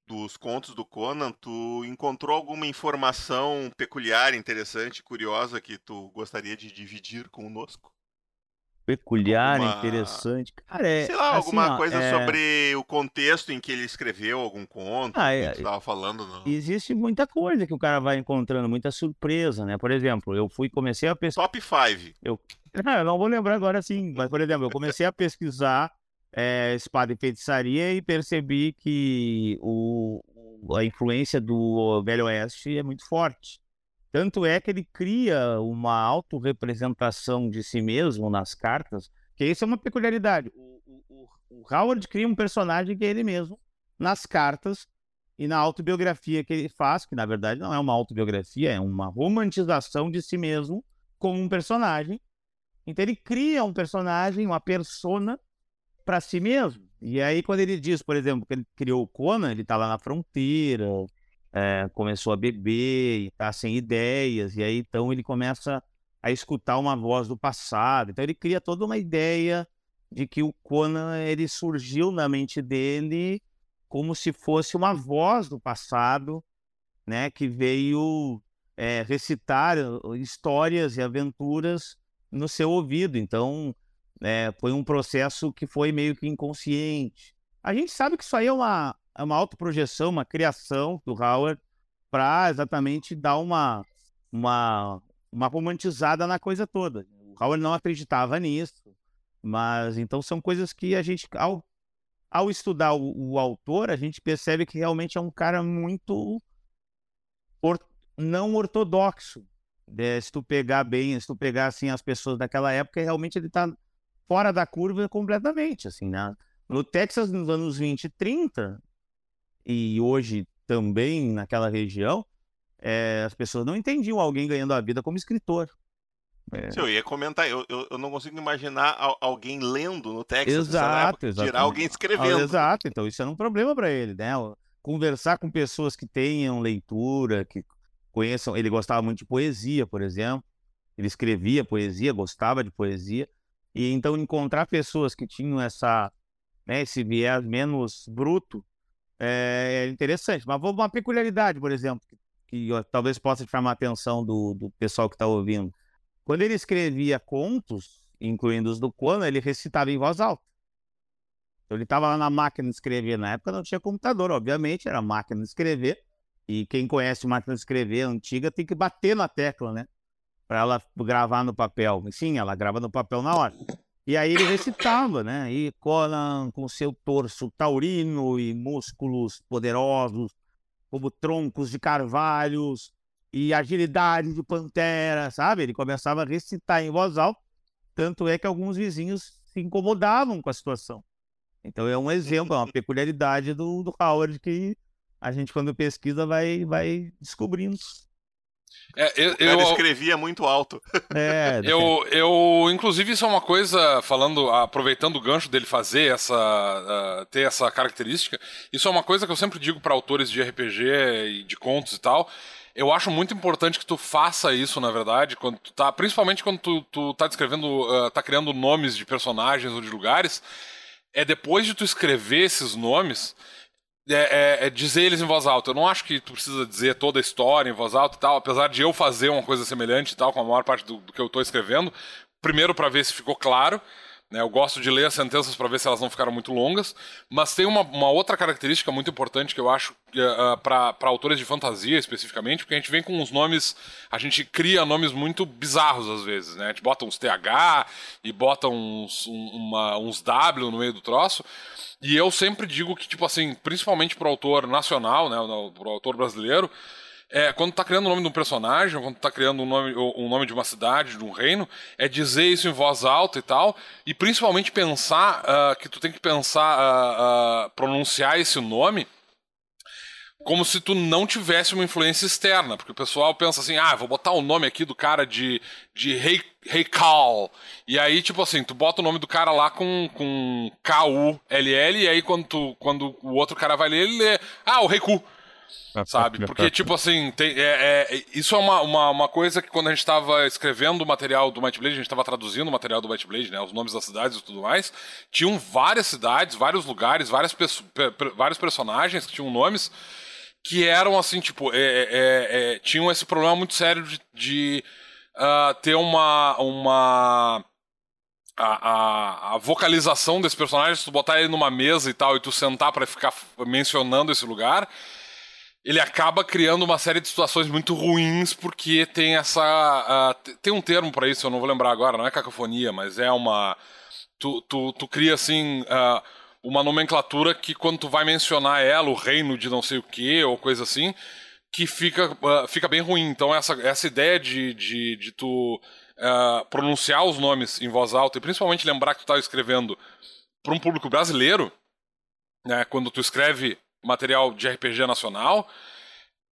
dos contos do Conan, tu encontrou alguma informação peculiar, interessante, curiosa que tu gostaria de dividir conosco? Peculiar, Alguma- interessante. Cara, é. Sei lá, assim, alguma ó, coisa é, sobre o contexto em que ele escreveu algum conto Ah, que é- tu estava falando. Não? Existe muita coisa que o cara vai encontrando, muita surpresa, né? Por exemplo, eu fui, comecei a pesquisar. Top 5. Ah, eu não vou lembrar agora sim, mas por exemplo, eu comecei a pesquisar eh, espada e feitiçaria e percebi que o- a influência do Velho Oeste é muito forte. Tanto é que ele cria uma autorrepresentação de si mesmo nas cartas, que isso é uma peculiaridade. O, o- o- Howard cria um personagem que é ele mesmo nas cartas e na autobiografia que ele faz, que na verdade não é uma autobiografia, é uma romantização de si mesmo como um personagem. Então ele cria um personagem, uma persona para si mesmo. E aí quando ele diz, por exemplo, que ele criou o Conan, ele tá lá na fronteira, é, começou a beber e tá sem ideias, e aí então ele começa a escutar uma voz do passado. Então ele cria toda uma ideia de que o Conan ele surgiu na mente dele como se fosse uma voz do passado, né, que veio é, recitar uh, histórias e aventuras no seu ouvido. Então, é, foi um processo que foi meio que inconsciente. A gente sabe que isso aí é uma, uma autoprojeção, uma criação do Howard para exatamente dar uma, uma, uma romantizada na coisa toda. O Howard não acreditava nisso, mas então são coisas que a gente, ao, ao estudar o, o autor, a gente percebe que realmente é um cara muito or- não ortodoxo. É, se tu pegar bem, se tu pegar assim as pessoas daquela época, realmente ele tá fora da curva completamente, assim, né? No Texas, nos anos 20 e 30, e hoje também naquela região, é, as pessoas não entendiam alguém ganhando a vida como escritor. É. Sim, eu ia comentar, eu, eu, eu, não consigo imaginar alguém lendo no texto. Exato, Tirar alguém escrevendo. Exato, então isso era um problema para ele, né? Conversar com pessoas que tenham leitura, que conheçam. Ele gostava muito de poesia, por exemplo. Ele escrevia poesia, gostava de poesia. E então encontrar pessoas que tinham essa, né, esse viés menos bruto é, é interessante. Mas vou uma peculiaridade, por exemplo, que, talvez possa chamar a atenção do, do pessoal que está ouvindo quando ele escrevia contos, incluindo os do Conan, ele recitava em voz alta. Então ele estava lá na máquina de escrever. Na época não tinha computador, obviamente, era máquina de escrever. E quem conhece máquina de escrever antiga tem que bater na tecla, né? Para ela gravar no papel. Sim, ela grava no papel na hora. E aí ele recitava, né? E Conan com seu torso taurino e músculos poderosos, como troncos de carvalhos, e agilidade de pantera, sabe? Ele começava a recitar em voz alta, tanto é que alguns vizinhos se incomodavam com a situação. Então é um exemplo, é uma peculiaridade do, do Howard que a gente, quando pesquisa, vai, vai descobrindo. É, eu, eu escrevia muito alto. É, eu, eu, inclusive, isso é uma coisa, falando, aproveitando o gancho dele fazer essa. Uh, ter essa característica, isso é uma coisa que eu sempre digo para autores de RPG e de contos e tal eu acho muito importante que tu faça isso, na verdade, quando tu tá, principalmente quando tu, tu tá descrevendo, uh, tá criando nomes de personagens ou de lugares, é depois de tu escrever esses nomes, é, é, é, dizer eles em voz alta. Eu não acho que tu precisa dizer toda a história em voz alta e tal, apesar de eu fazer uma coisa semelhante e tal, com a maior parte do, do que eu tô escrevendo, primeiro para ver se ficou claro? Eu gosto de ler as sentenças para ver se elas não ficaram muito longas, mas tem uma, uma outra característica muito importante que eu acho uh, eh, eh, para autores de fantasia especificamente, porque a gente vem com uns nomes, a gente cria nomes muito bizarros às vezes, né? A gente bota uns TH e bota uns, um, uma, uns W no meio do troço. E eu sempre digo que, tipo assim, principalmente para o autor nacional, né, para o autor brasileiro, é, quando tá criando o nome de um personagem, quando tá criando um nome, um nome de uma cidade, de um reino, é dizer isso em voz alta e tal, e principalmente pensar uh, que tu tem que pensar, uh, uh, pronunciar esse nome como se tu não tivesse uma influência externa, porque o pessoal pensa assim, ah, vou botar o nome aqui do cara de, de Rei, Rei Cal, e aí, tipo assim, tu bota o nome do cara lá com, com K-U-L-L, e aí quando, tu, quando o outro cara vai ler, ele lê, ah, o Rei Ku sabe? Porque, tipo assim, tem, é, é, isso é uma, uma, uma, coisa que quando a gente estava escrevendo o material do Might Blade, a gente estava traduzindo o material do Might Blade, né? Os nomes das cidades e tudo mais. Tinham várias cidades, vários lugares, várias vários personagens que tinham nomes que eram, assim, tipo, é, é, é, é tinham esse problema muito sério de, de uh, ter uma... uma a, a, a, vocalização desse personagem, se tu botar ele numa mesa e tal, e tu sentar para ficar mencionando esse lugar, ele acaba criando uma série de situações muito ruins porque tem essa uh, tem um termo para isso eu não vou lembrar agora não é cacofonia mas é uma tu, tu, tu cria assim uh, uma nomenclatura que quando tu vai mencionar ela o reino de não sei o que ou coisa assim que fica uh, fica bem ruim. Então essa, essa ideia de, de, de tu pronunciar os nomes em voz alta e principalmente lembrar que tu está escrevendo para um público brasileiro né quando tu escreve material de RPG nacional,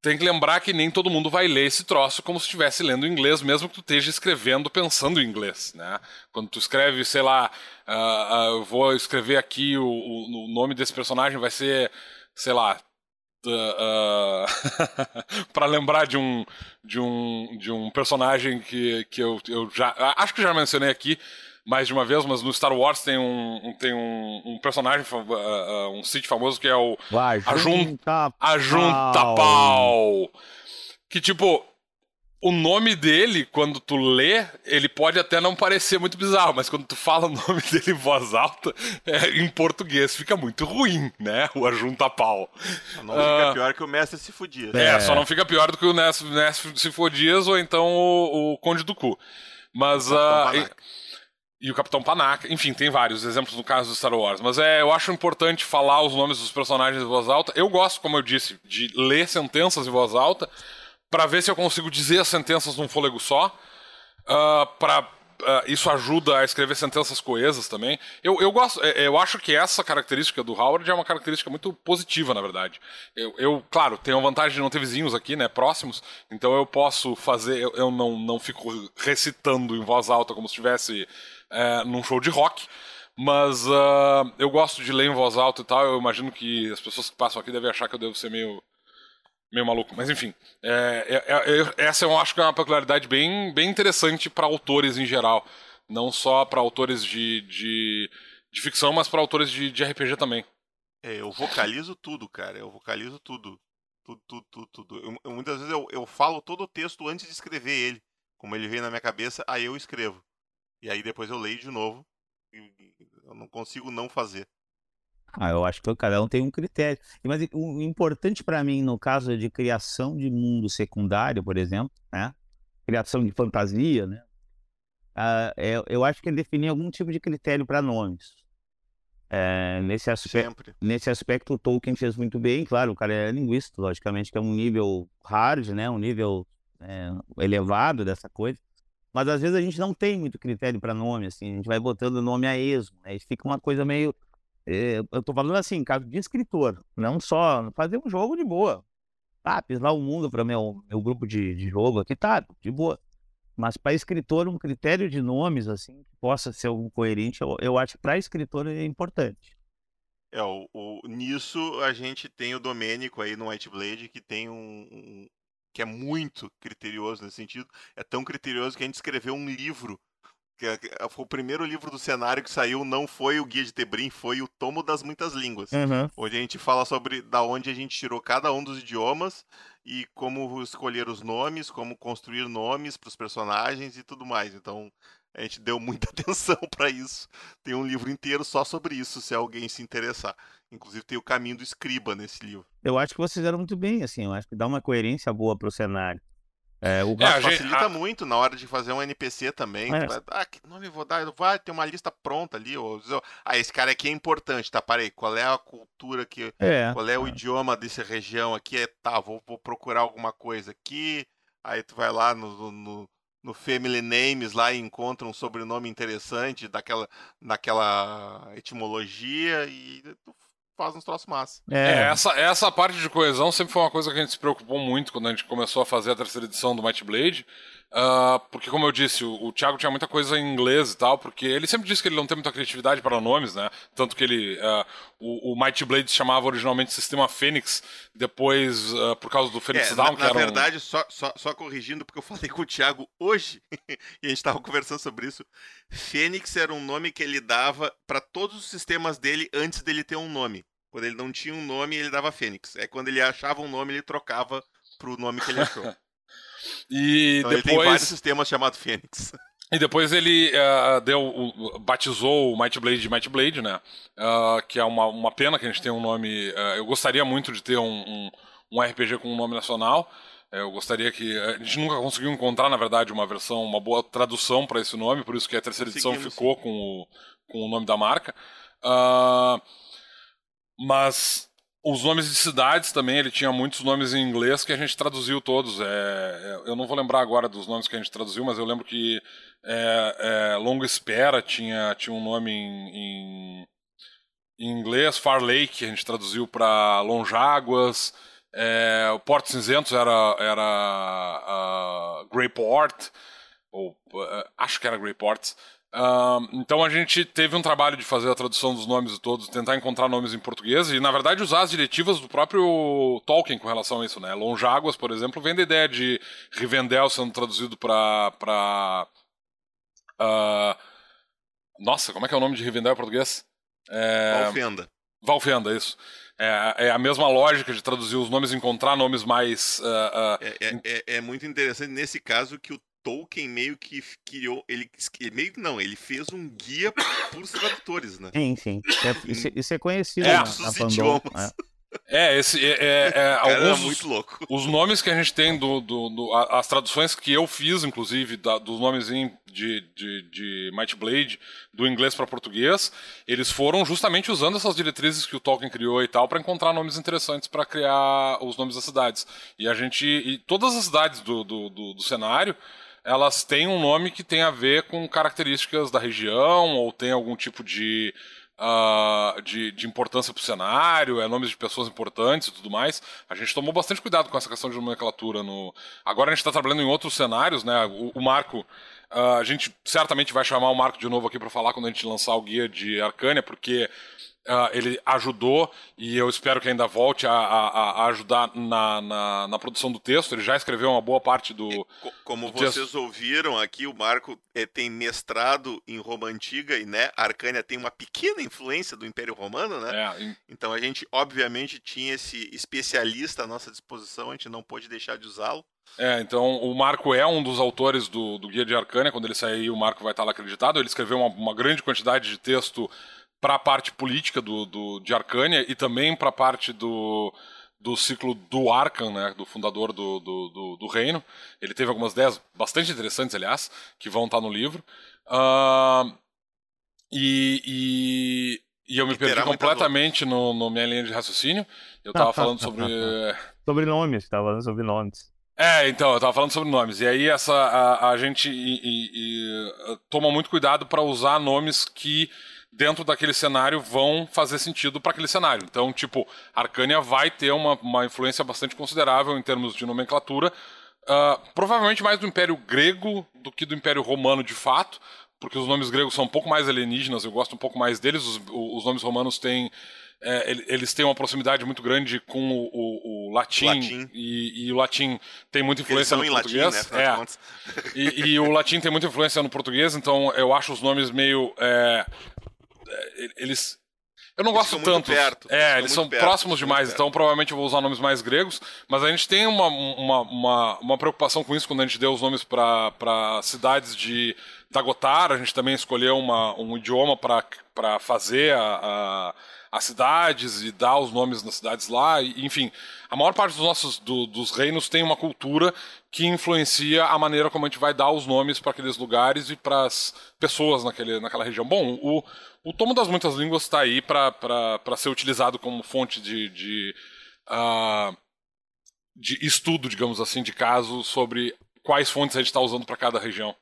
tem que lembrar que nem todo mundo vai ler esse troço como se estivesse lendo inglês, mesmo que tu esteja escrevendo pensando em inglês, né? Quando tu escreve, sei lá, uh, uh, eu vou escrever aqui o, o, o, nome desse personagem vai ser, sei lá, uh, para lembrar de um de um de um personagem que, que eu, eu já acho que já mencionei aqui mais de uma vez, mas no Star Wars tem um, tem um, um personagem, uh, um Sith famoso que é o Ajunta, Ajunta Pau. Que tipo, o nome dele, quando tu lê, ele pode até não parecer muito bizarro, mas quando tu fala o nome dele em voz alta, é, em português fica muito ruim, né? O Ajunta Pau. Não fica uh, pior que o Mestre se fudia. É, é, só não fica pior do que o Mestre, Mestre se fodias ou então o, o Conde do Cu. Mas. Uh, e o Capitão Panaca. Enfim, tem vários exemplos no caso do Star Wars. Mas é, eu acho importante falar os nomes dos personagens em voz alta. Eu gosto, como eu disse, de ler sentenças em voz alta para ver se eu consigo dizer as sentenças num fôlego só. Uh, para isso ajuda a escrever sentenças coesas também. Eu, eu gosto, é, eu acho que essa característica do Howard é uma característica muito positiva, na verdade. Eu, eu claro, tenho a vantagem de não ter vizinhos aqui, né, próximos, então eu posso fazer, eu, eu não, não fico recitando em voz alta como se estivesse é, num show de rock. Mas uh, eu gosto de ler em voz alta e tal. Eu imagino que as pessoas que passam aqui devem achar que eu devo ser meio meio maluco. Mas enfim, é, é, é, essa eu acho que é uma peculiaridade bem, bem interessante para autores em geral. Não só para autores de, de, de, ficção, mas para autores de, de RPG também. É, eu vocalizo tudo, cara. Eu vocalizo tudo. Tudo, tudo, tudo, tudo. Eu, eu, muitas vezes eu, eu falo todo o texto antes de escrever ele. Como ele vem na minha cabeça, aí eu escrevo. E aí depois eu leio de novo. Eu não consigo não fazer. Ah, eu acho que cada um tem um critério. Mas o importante para mim, no caso de criação de mundo secundário, por exemplo, né? criação de fantasia, né? Uh, é, eu acho que ele definir algum tipo de critério para nomes. É, nesse, aspecto, nesse aspecto, o Tolkien fez muito bem. Claro, o cara é linguista, logicamente, que é um nível hard, né? um nível é, elevado dessa coisa. Mas às vezes a gente não tem muito critério para nome, assim, a gente vai botando nome a esmo, né? E fica uma coisa meio é, eu tô falando assim, caso de escritor, não só fazer um jogo de boa. Ah, pisar o mundo para meu, meu grupo de, de jogo aqui, tá, de boa. Mas para escritor, um critério de nomes, assim, que possa ser algum coerente, eu, eu acho que para escritor é importante. É, o, o, nisso a gente tem o Domênico aí no White Blade, que tem um, um, que é muito criterioso nesse sentido. É tão criterioso que a gente escreveu um livro que é, foi o primeiro livro do cenário que saiu, não foi o Guia de Tebrim, foi o Tomo das Muitas Línguas. Uhum. Onde a gente fala sobre da onde a gente tirou cada um dos idiomas e como escolher os nomes, como construir nomes para os personagens e tudo mais. Então, a gente deu muita atenção para isso. Tem um livro inteiro só sobre isso, se alguém se interessar. Inclusive tem o caminho do escriba nesse livro. Eu acho que vocês fizeram muito bem, assim, eu acho que dá uma coerência boa para o cenário. É, o é, facilita gente, muito na hora de fazer um NPC também. É. Vai, ah, que nome vou dar? Vai ter uma lista pronta ali. Ou, ah, esse cara aqui é importante, tá? Parei, qual é a cultura que. É, qual é o é. idioma dessa região aqui? É, tá, vou, vou, procurar alguma coisa aqui. Aí tu vai lá no, no, no Family Names lá e encontra um sobrenome interessante daquela, daquela etimologia e tu faz uns troços massa. É. é, essa, essa parte de coesão sempre foi uma coisa que a gente se preocupou muito quando a gente começou a fazer a terceira edição do Might Blade. Uh, porque, como eu disse, o, o Thiago tinha muita coisa em inglês e tal, porque ele sempre disse que ele não tem muita criatividade para nomes, né? Tanto que ele. Uh, o, o Might Blade se chamava originalmente Sistema Fênix, depois, uh, por causa do Phoenix é, Down, na, que era. Na verdade, um... só, só, só corrigindo, porque eu falei com o Thiago hoje, e a gente estava conversando sobre isso. Fênix era um nome que ele dava para todos os sistemas dele antes dele ter um nome. Quando ele não tinha um nome, ele dava Fênix. É quando ele achava um nome, ele trocava pro nome que ele achou. e então, depois... ele tem vários sistemas chamados Fênix. E depois ele uh, deu, uh, batizou o Might Blade de Might Blade, né? Uh, que é uma, uma pena que a gente tenha um nome. eu gostaria muito de ter um, um, um RPG com um nome nacional. Eu gostaria que. A gente nunca conseguiu encontrar, na verdade, uma versão, uma boa tradução para esse nome, por isso que a terceira edição ficou com o, com o nome da marca. Mas os nomes de cidades também, ele tinha muitos nomes em inglês que a gente traduziu todos. É, é, eu não vou lembrar agora dos nomes que a gente traduziu, mas eu lembro que é, é, Espera tinha, tinha um nome em, em, em, inglês, Far Lake a gente traduziu para Longáguas, é, o Porto Cinzentos era, era uh, Greyport, ou uh, acho que era Greyport. Uh, então a gente teve um trabalho de fazer a tradução dos nomes de todos, tentar encontrar nomes em português e, na verdade, usar as diretivas do próprio Tolkien com relação a isso, né? Longáguas, por exemplo, vem da ideia de Rivendell sendo traduzido para. Pra... Uh... Nossa, como é que é o nome de Rivendell em português? É... Valfenda. Valfenda, isso. É, é, a mesma lógica de traduzir os nomes, encontrar nomes mais. Uh, uh... É, é, é, muito interessante nesse caso que o Tolkien meio que criou. Ele, meio que não, ele fez um guia para os tradutores, né? Sim, sim. É, isso, isso, é conhecido. É, na, na idiomas. É. é. esse é, é, é alguns muito louco. Os nomes que a gente tem do, do, do as traduções que eu fiz, inclusive, da, dos nomes de, de, de Might Blade do inglês para português, eles foram justamente usando essas diretrizes que o Tolkien criou e tal para encontrar nomes interessantes para criar os nomes das cidades. E a gente e todas as cidades do, do, do, do cenário elas têm um nome que tem a ver com características da região ou tem algum tipo de uh, de, de, importância para o cenário, é nomes de pessoas importantes e tudo mais. A gente tomou bastante cuidado com essa questão de nomenclatura. No... Agora a gente está trabalhando em outros cenários, né? O, o Marco. Uh, a gente certamente vai chamar o Marco de novo aqui para falar quando a gente lançar o guia de Arcânia, porque Uh, ele ajudou e eu espero que ainda volte a, a, a ajudar na, na, na, produção do texto. Ele já escreveu uma boa parte do. Como do vocês texto. ouviram aqui, o Marco é, tem mestrado em Roma Antiga e né, a Arcânia tem uma pequena influência do Império Romano, né? É, então a gente, obviamente, tinha esse especialista à nossa disposição, a gente não pôde deixar de usá-lo. É, então o Marco é um dos autores do, do Guia de Arcânia. Quando ele sair, o Marco vai estar lá acreditado. Ele escreveu uma, uma grande quantidade de texto para a parte política do, do, de Arcânia e também para a parte do, do ciclo do Arkham, né, do fundador do, do, do, do, reino. Ele teve algumas ideias bastante interessantes, aliás, que vão estar no livro. Uh, e, e, e, eu me e perdi completamente no, no, minha linha de raciocínio. Eu estava falando sobre. sobre nomes, estava falando sobre nomes. É, então, eu estava falando sobre nomes. E aí essa, a, a gente e, e, toma muito cuidado para usar nomes que dentro daquele cenário vão fazer sentido para aquele cenário. Então, tipo, Arcânia vai ter uma, uma influência bastante considerável em termos de nomenclatura, uh, provavelmente mais do Império Grego do que do Império Romano de fato, porque os nomes gregos são um pouco mais alienígenas, eu gosto um pouco mais deles, os, os nomes romanos têm. É, eles têm uma proximidade muito grande com o, o, o latim, latim. E, e, o latim tem muita influência no português. Latim, né, é. e, e, o latim tem muita influência no português, então eu acho os nomes meio é, é, eles. Eu não eles gosto tanto. Perto, é, eles são perto, próximos demais, então provavelmente eu vou usar nomes mais gregos, mas a gente tem uma, uma, uma, uma preocupação com isso quando a gente deu os nomes para cidades de Dagotar, a gente também escolheu uma, um idioma para fazer a, a as cidades e dar os nomes das cidades lá. E, enfim, a maior parte dos nossos do, dos reinos tem uma cultura que influencia a maneira como a gente vai dar os nomes para aqueles lugares e para as pessoas naquele, naquela região. Bom, o, o Tomo das Muitas Línguas está aí para ser utilizado como fonte de, de, uh, de estudo, digamos assim, de casos sobre quais fontes a gente está usando para cada região.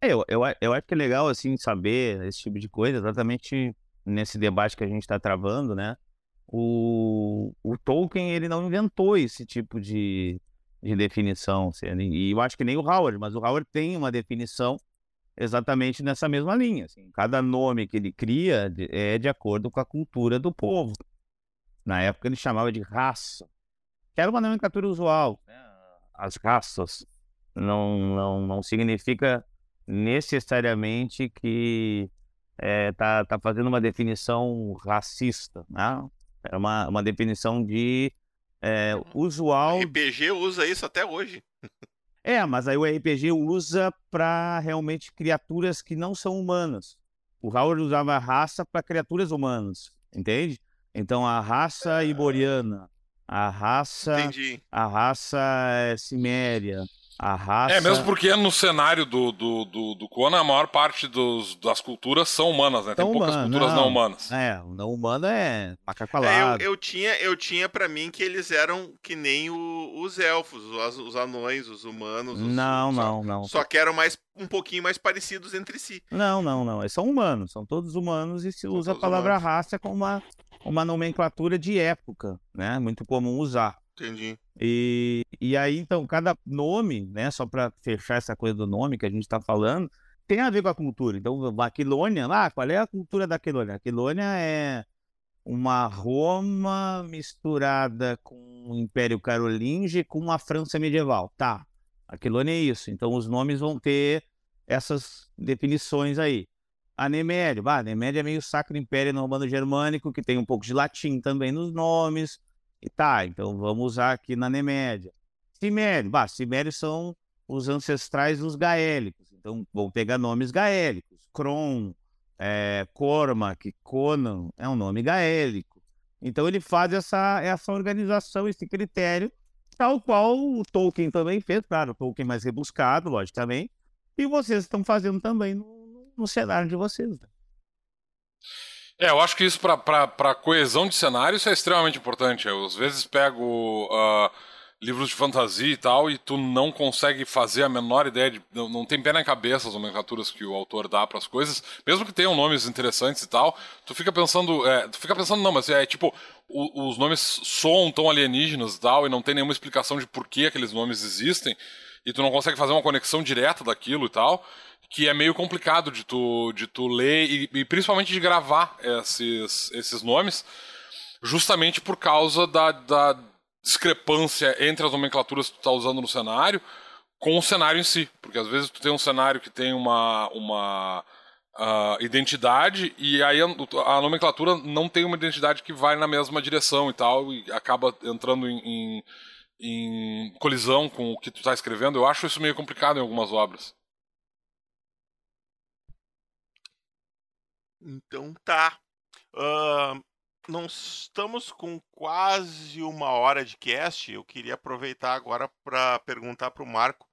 É, eu, eu, eu acho que é legal assim saber esse tipo de coisa, exatamente nesse debate que a gente está travando, né? O, o Tolkien ele não inventou esse tipo de, de definição, assim, e eu acho que nem o Howard, mas o Howard tem uma definição exatamente nessa mesma linha. Assim. Cada nome que ele cria é de acordo com a cultura do povo. Na época ele chamava de raça, que era uma nomenclatura usual. Né? As raças não, não, não significa necessariamente que é, tá, tá fazendo uma definição racista, né? É uma, uma definição de é, usual. O RPG usa isso até hoje. É, mas aí o RPG usa para realmente criaturas que não são humanas. O Howard usava raça para criaturas humanas, entende? Então a raça iboriana, a raça, Entendi. a raça é, ciméria, a raça. É, mesmo porque no cenário do, do, do, do Conan, a maior parte dos, das culturas são humanas, né? Tem poucas humana, culturas não. não. humanas. É, o não humano é macaco é, eu, eu, tinha, eu tinha para mim que eles eram que nem o, os elfos, os, os, anões, os humanos. Os, não, os, não, não. Só que eram mais um pouquinho mais parecidos entre si. Não, não, não. Eles são humanos, são todos humanos e se são usa a palavra humanos. raça como uma, uma nomenclatura de época, né? Muito comum usar. Entendi. E, e aí, então, cada nome, né, só para fechar essa coisa do nome que a gente está falando, tem a ver com a cultura. Então, Aquilônia, lá, qual é a cultura da Aquilônia? Aquilônia é uma Roma misturada com o Império Carolíngia com uma França medieval. Tá, Aquilônia é isso. Então, os nomes vão ter essas definições aí. A a Nemédia é meio Sacro Império Romano-Germânico, que tem um pouco de latim também nos nomes. E tá, então vamos usar aqui na Nemédia. Cimério, bah, Cimério são os ancestrais dos gaélicos. Então vão pegar nomes gaélicos. Kron, é, Cormac, Conan, é um nome gaélico. Então ele faz essa, essa organização, esse critério, tal qual o Tolkien também fez, claro, o Tolkien mais rebuscado, logicamente, e vocês estão fazendo também no, no cenário de vocês. Né? É, eu acho que isso para coesão de cenário isso é extremamente importante. Eu às vezes pego uh, livros de fantasia e tal, e tu não consegue fazer a menor ideia de. Não, não tem pé na cabeça as nomenclaturas que o autor dá para as coisas, mesmo que tenham nomes interessantes e tal, tu fica pensando. É, tu fica pensando, não, mas é tipo, o, os nomes soam tão alienígenas e tal, e não tem nenhuma explicação de por que aqueles nomes existem, e tu não consegue fazer uma conexão direta daquilo e tal. Que é meio complicado de tu, de tu ler e, e principalmente de gravar esses, esses nomes, justamente por causa da, da discrepância entre as nomenclaturas que tu está usando no cenário com o cenário em si. Porque às vezes tu tem um cenário que tem uma, uma uh, identidade e aí a, a, nomenclatura não tem uma identidade que vai na mesma direção e tal, e acaba entrando em, em, em colisão com o que tu está escrevendo. Eu acho isso meio complicado em algumas obras. Então tá. Uh, não estamos com quase uma hora de cast. Eu queria aproveitar agora para perguntar para o Marco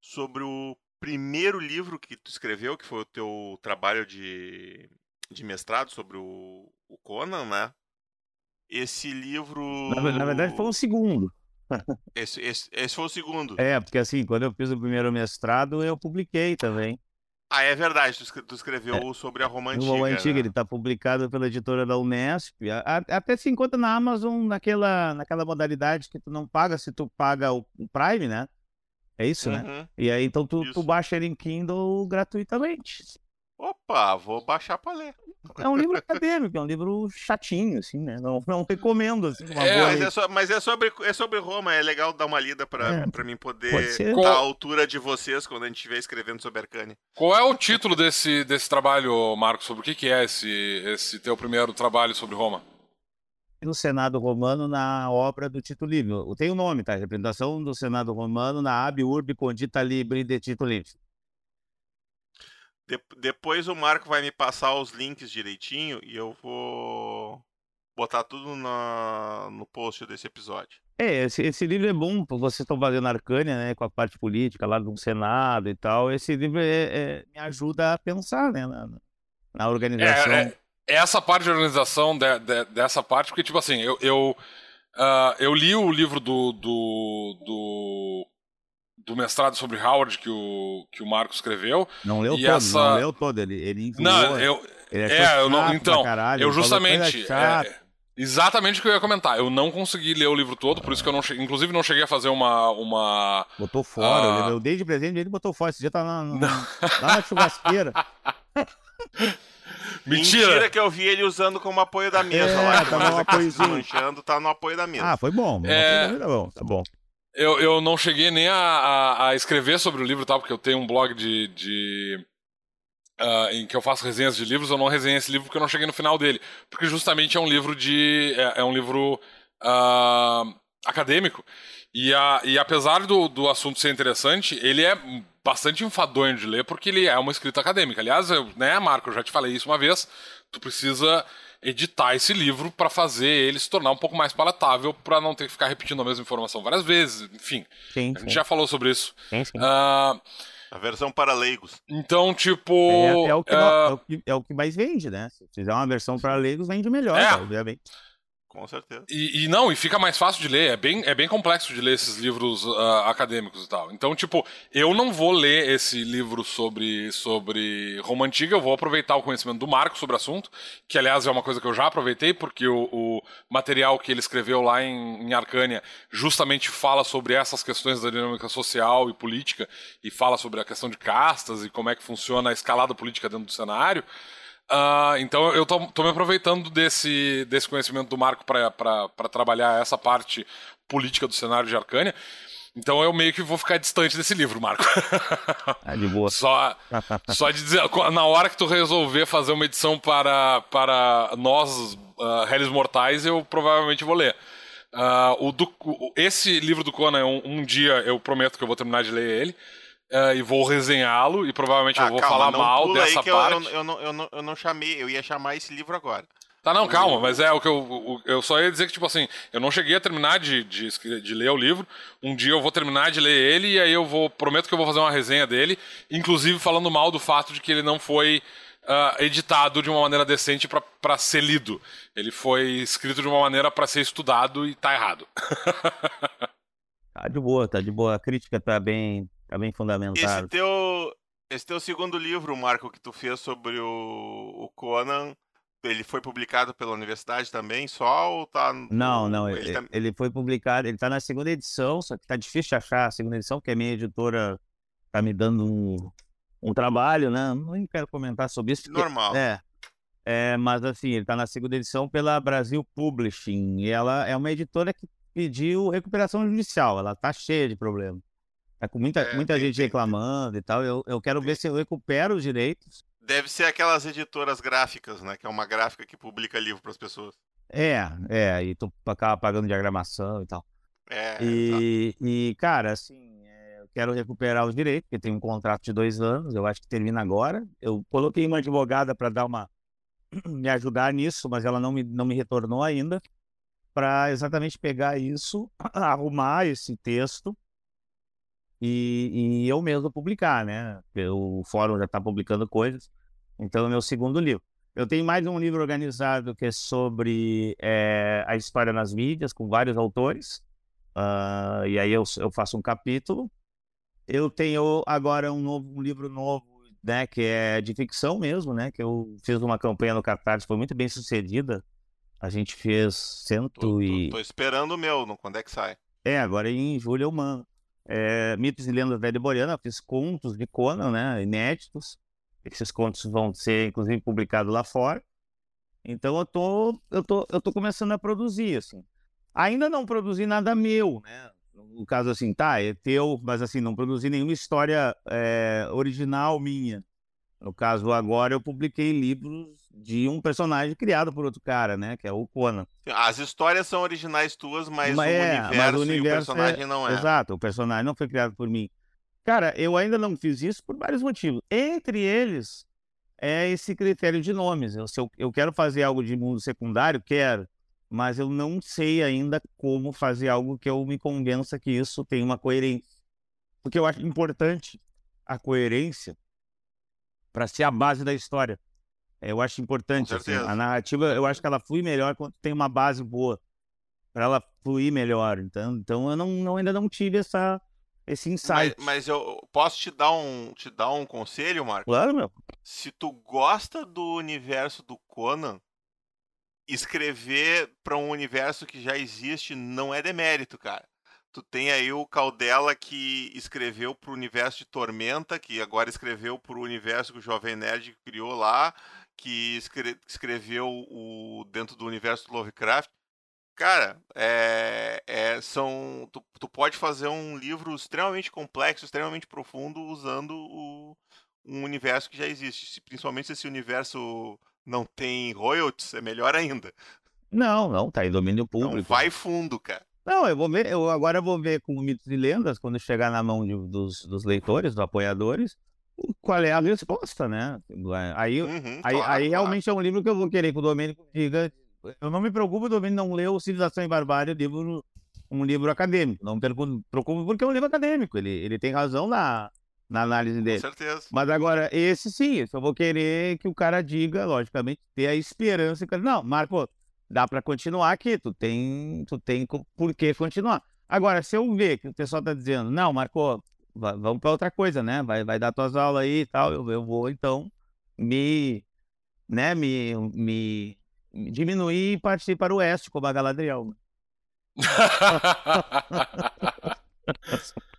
sobre o primeiro livro que tu escreveu, que foi o teu trabalho de, de mestrado sobre o, o Conan, né? Esse livro. Na, na verdade, foi o segundo. esse, esse, esse foi o segundo. É, porque assim, quando eu fiz o primeiro mestrado, eu publiquei também. Ah, é verdade, tu escreveu é, sobre a Roma Antiga. Roma Antiga, né? ele está publicado pela editora da Unesp. Até se encontra na Amazon naquela, naquela modalidade que tu não paga se tu paga o Prime, né? É isso, né? uhum. né? E aí, então tu, tu baixa ele em Kindle gratuitamente. Opa, vou baixar para ler. É um livro acadêmico, é um livro chatinho, assim, né? Não, não recomendo, assim. é, mas, é, so, mas é, sobre, é sobre Roma, é legal dar uma lida para é, mim poder estar à altura de vocês quando a gente estiver escrevendo sobre Arcane. Qual é o título desse, desse trabalho, Marcos? Sobre o que, que é esse, esse teu primeiro trabalho sobre Roma? no Senado Romano na obra do Tito Livre. Tem o um nome, tá? Representação do Senado Romano na Ab Urbi Condita Libre de Tito Livre. De depois o Marco vai me passar os links direitinho e eu vou botar tudo na, no post desse episódio. É, esse, esse livro é bom, vocês estão fazendo Arcânia, né, com a parte política lá do Senado e tal. Esse livro é, é, me ajuda a pensar, né, na, na organização. É, é, essa parte de organização de, de, dessa parte, porque, tipo assim, eu, eu, uh, eu li o livro do, do, do do mestrado sobre Howard que o, que o Marco escreveu. Não leu todo, essa... não leu todo, ele, ele incluiu, Não, eu, ele é, eu não, então, caralho, eu justamente, é, exatamente o que eu ia comentar, eu não consegui ler o livro todo, por isso que eu não cheguei, inclusive não cheguei a fazer uma... uma botou fora, uh... eu dei de presente, ele botou fora, esse dia tá na, na, lá na churrasqueira. Mentira. Mentira que eu vi ele usando como apoio da mesa é, lá. Tá no apoiozinho. manchando, tá no apoio da mesa. Ah, foi bom. É... Tá bom, tá bom. Eu, eu não cheguei nem a, a, a escrever sobre o livro, tá? Porque eu tenho um blog de. de uh, em que eu faço resenhas de livros, eu não resenhei esse livro porque eu não cheguei no final dele. Porque justamente é um livro de. É, é um livro uh, acadêmico. E, a, e apesar do, do assunto ser interessante, ele é bastante enfadonho de ler porque ele é uma escrita acadêmica. Aliás, eu, né, Marco, eu já te falei isso uma vez. Tu precisa editar esse livro para fazer ele se tornar um pouco mais palatável para não ter que ficar repetindo a mesma informação várias vezes, enfim. Sim, a gente já falou sobre isso. Sim, sim. Uh, a versão para leigos. Então, tipo. É, é, o, que, uh... é, o, que, é o que mais vende, né? Se fizer uma versão para leigos, vende melhor, é. obviamente. Com certeza. E, e, não, e fica mais fácil de ler. É bem, é bem complexo de ler esses livros uh, acadêmicos e tal. Então, tipo, eu não vou ler esse livro sobre, sobre Roma Antiga, eu vou aproveitar o conhecimento do Marco sobre o assunto, que aliás é uma coisa que eu já aproveitei, porque o, o material que ele escreveu lá em, em Arcânia justamente fala sobre essas questões da dinâmica social e política, e fala sobre a questão de castas e como é que funciona a escalada política dentro do cenário. Uh, então eu tô, me aproveitando desse, desse conhecimento do Marco para trabalhar essa parte política do cenário de Arcânia. Então eu meio que vou ficar distante desse livro, Marco. É de boa. Só, só de dizer, na hora que tu resolver fazer uma edição para, para nós, uh, réis mortais, eu provavelmente vou ler. Uh, o do, esse livro do Conan, um, um dia eu prometo que eu vou terminar de ler ele. Uh, e vou resenhá-lo e provavelmente ah, eu vou calma, falar mal dessa parte. Eu, eu, eu, não, eu, não, eu não chamei, eu ia chamar esse livro agora. Tá, não, calma, mas é o que eu, eu só ia dizer que, tipo assim, eu não cheguei a terminar de, de, de, ler o livro. Um dia eu vou terminar de ler ele e aí eu vou, prometo que eu vou fazer uma resenha dele, inclusive falando mal do fato de que ele não foi uh, editado de uma maneira decente para ser lido. Ele foi escrito de uma maneira para ser estudado e tá errado. Tá de boa, tá de boa. A crítica tá bem, tá bem fundamentada. Esse teu, esse teu segundo livro, Marco, que tu fez sobre o, o Conan, ele foi publicado pela universidade também, só ou tá... Não, não, ele, ele, tá- ele foi publicado, ele tá na segunda edição, só que tá difícil de achar a segunda edição, porque a minha editora tá me dando um, um trabalho, né? Não quero comentar sobre isso. porque- Normal. É, é, mas assim, ele tá na segunda edição pela Brasil Publishing, e ela é uma editora que pediu recuperação judicial, ela tá cheia de problemas. Tá com muita, É, muita tem- gente tem- reclamando e tal, eu, eu quero ver se eu recupero os direitos. Deve ser aquelas editoras gráficas, né? Que é uma gráfica que publica livro para as pessoas. É, é, e tu acaba pagando diagramação e tal. É. E, e, cara, assim, é, eu quero recuperar os direitos, porque tem um contrato de dois anos, eu acho que termina agora. Eu coloquei uma advogada para dar uma me ajudar nisso, mas ela não me, não me retornou ainda, para exatamente pegar isso, arrumar esse texto e, e eu mesmo publicar, né? O fórum já está publicando coisas, então é o meu segundo livro. Eu tenho mais um livro organizado que é sobre eh, a história nas mídias, com vários autores. Ah, e aí eu, eu faço um capítulo. Eu tenho agora um, novo, um livro novo, né, que é de ficção mesmo, né, que eu fiz uma campanha no Catarse, foi muito bem sucedida. A gente fez cento Tô, e... tô esperando o meu, quando é que sai? É, agora em julho eu mando. É, Mitos e Lendas da Edeboriana, eu fiz contos de Conan, né, inéditos. Esses contos vão ser, inclusive, publicados lá fora. Então eu tô, eu tô, eu tô começando a produzir, assim. Ainda não produzi nada meu, né? No caso, assim, tá, é teu, mas assim, não produzi nenhuma história é, original minha. No caso, agora eu publiquei livros de um personagem criado por outro cara, né? Que é o Conan. As histórias são originais tuas, mas, Mas o, é, universo mas o e o universo é- personagem não é. Exato, o personagem não foi criado por mim. Cara, eu ainda não fiz isso por vários motivos. Entre eles, é esse critério de nomes. Eu, se eu, eu quero fazer algo de mundo secundário, quero, mas eu não sei ainda como fazer algo que eu me convença que isso tem uma coerência. Porque eu acho importante a coerência para ser a base da história. É, Eu acho importante. Assim, a narrativa, eu acho que ela flui melhor quando tem uma base boa. Para ela fluir melhor. Então, então eu não, não- ainda não tive essa, esse Mas, insight. mas eu posso te dar um, te dar um conselho, Marco? Claro, meu. Se tu gosta do universo do Conan, escrever para um universo que já existe não é demérito, cara. Tu tem aí o Caldela que escreveu pro universo de Tormenta, que agora escreveu pro universo que o Jovem Nerd criou lá, que escre- escreveu o dentro do universo do Lovecraft. Cara, é, é- são, tu, tu pode fazer um livro extremamente complexo, extremamente profundo, usando o, um universo que já existe. Se- Principalmente se esse universo não tem royalties, é melhor ainda. Não, não, tá em domínio Então público. vai fundo, cara. Não, eu vou ver, eu agora vou ver com mitos e lendas, quando chegar na mão de- dos, dos leitores, dos apoiadores, qual é a resposta, né? Aí, Uhum, aí, claro, aí claro. realmente é um livro que eu vou querer que o Domênico diga. Eu não me preocupo, o Domênico não leu Civilização e Barbárie, livro, um livro acadêmico. Não me preocupo, porque é um livro acadêmico. Ele, ele tem razão na, na análise Com dele. certeza. Mas agora, esse sim, eu vou querer que o cara diga, logicamente, ter a esperança. Que... Não, Marco, dá para continuar aqui, tu tem, tu tem por que continuar. Agora, se eu ver que o pessoal tá dizendo, não, Marco, va- vamos para outra coisa, né? Vai, vai dar tuas aulas aí e tal, eu, eu vou então me, né, me, me, me diminuir e partir para o oeste, como a Galadriel.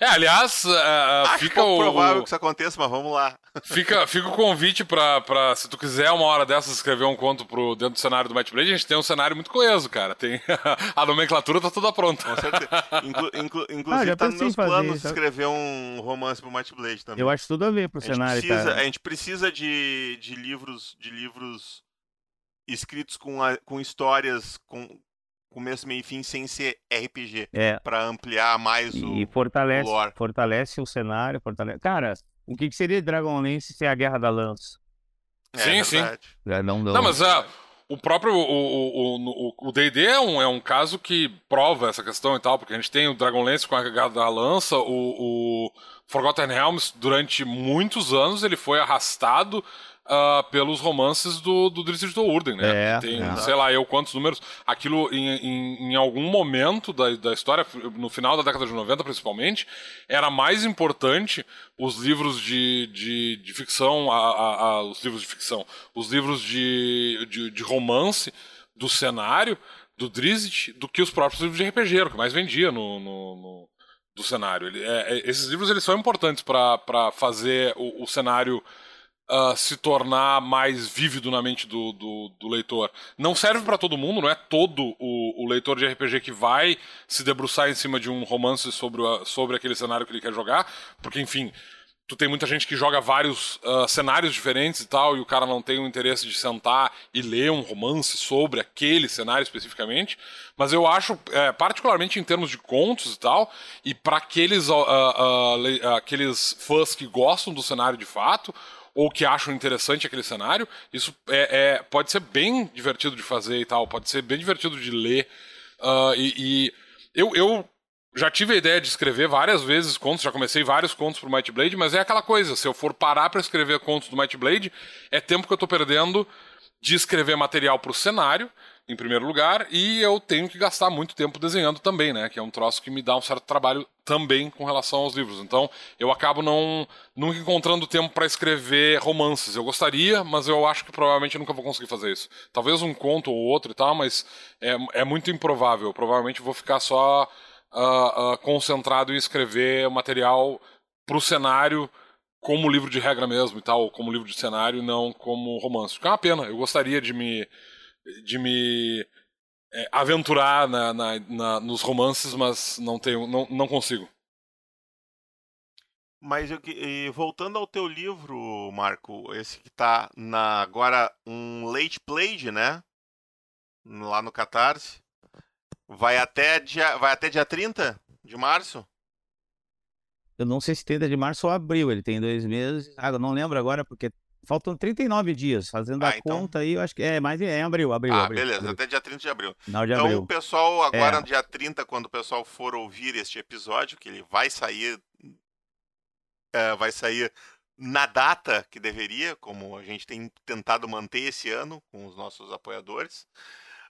É, aliás, ah, ah, Acho fica pouco o, provável que isso aconteça, mas vamos lá. fica, fica o convite pra, pra, se tu quiser uma hora dessas escrever um conto pro, dentro do cenário do Might Blade, a gente tem um cenário muito coeso, cara. Tem, a nomenclatura tá toda pronta. Com certeza. Inclu- inclu- inclusive, já tá nos meus planos isso. escrever um romance pro Might Blade também. Eu acho tudo a ver pro a cenário, precisa, cara. a gente precisa de, de livros de livros escritos com, a- com histórias com começo, meio e fim sem ser RPG, É, Pra ampliar mais o E fortalece, lore. fortalece o cenário, fortalece. Cara, o que, que seria Dragonlance se é a Guerra da Lança? É Sim, sim. verdade. É, Não, não. Não, mas ah, o próprio o- o o- o D&D é um, é um caso que prova essa questão e tal, porque a gente tem o Dragonlance com a Guerra da Lança, o, o Forgotten Realms durante muitos anos ele foi arrastado uh, pelos romances do, do Drizzt Do'Urden, né? É, Tem, é. sei lá, eu quantos números. Aquilo, em, em, em, algum momento da, da história, no final da década de 90 principalmente, era mais importante os livros de, de, de ficção, a, a, a, os livros de ficção, os livros de, de, de romance do cenário do Drizzt do que os próprios livros de RPG, o que mais vendia no, no, no do cenário. Ele, é, é, esses livros eles são importantes para fazer o, o cenário uh, se tornar mais vívido na mente do, do, do leitor. Não serve para todo mundo, não é todo o, o, leitor de RPG que vai se debruçar em cima de um romance sobre, o, sobre aquele cenário que ele quer jogar, porque, enfim, tu tem muita gente que joga vários uh, cenários diferentes e tal, e o cara não tem o interesse de sentar e ler um romance sobre aquele cenário especificamente. Mas eu acho, é, particularmente em termos de contos e tal, e para aqueles, uh, uh, aqueles fãs que gostam do cenário de fato, ou que acham interessante aquele cenário, isso é, é, pode ser bem divertido de fazer e tal, pode ser bem divertido de ler. e, e eu, eu já tive a ideia de escrever várias vezes contos, já comecei vários contos pro Might Blade, mas é aquela coisa, se eu for parar para escrever contos do Might Blade, é tempo que eu tô perdendo de escrever material pro cenário, em primeiro lugar, e eu tenho que gastar muito tempo desenhando também, né, que é um troço que me dá um certo trabalho também com relação aos livros. Então, eu acabo não nunca encontrando tempo para escrever romances. Eu gostaria, mas eu acho que provavelmente eu nunca vou conseguir fazer isso. Talvez um conto ou outro e tal, mas é, é muito improvável. Eu provavelmente vou ficar só uh, uh, concentrado em escrever material para o cenário como livro de regra mesmo e tal, como livro de cenário, não como romance. Que é uma pena. Eu gostaria de me de me é, aventurar na, na, na, nos romances, mas não tenho, não, não consigo. Mas eu, e voltando ao teu livro, Marco, esse que está na agora um late played, né? Lá no Catarse. Vai até dia, vai até dia 30 de março? Eu não sei se 30 de março ou abril, ele tem dois meses. Ah, eu não lembro agora, porque faltam 39 dias. Fazendo ah, a então... conta aí, eu acho que é mais é abril, abril. Ah, abril, beleza, abril. até dia 30 de abril. Não, de então, abril. o pessoal, agora é. no dia 30, quando o pessoal for ouvir este episódio, que ele vai sair. É, vai sair na data que deveria, como a gente tem tentado manter esse ano com os nossos apoiadores.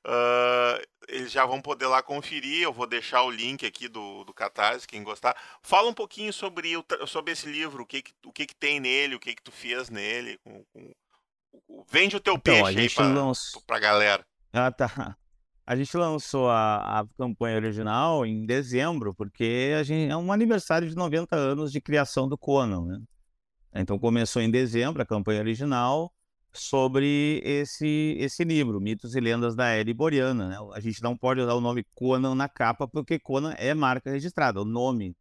Uh, eles já vão poder lá conferir. Eu vou deixar o link aqui do, do Catarse, quem gostar. Fala um pouquinho sobre, o, sobre esse livro, o que, que, o que, que tem nele, o que, que tu fez nele. Com, com... Vende o teu então, peixe aí pra, lançou... pra galera. Ah, tá. A gente lançou a, a campanha original em dezembro, porque a gente, é um aniversário de 90 anos de criação do Conan, né? Então começou em dezembro a campanha original sobre esse, esse livro, Mitos e Lendas da Era Iboriana. Né? A gente não pode usar o nome Conan na capa, porque Conan é marca registrada. O nome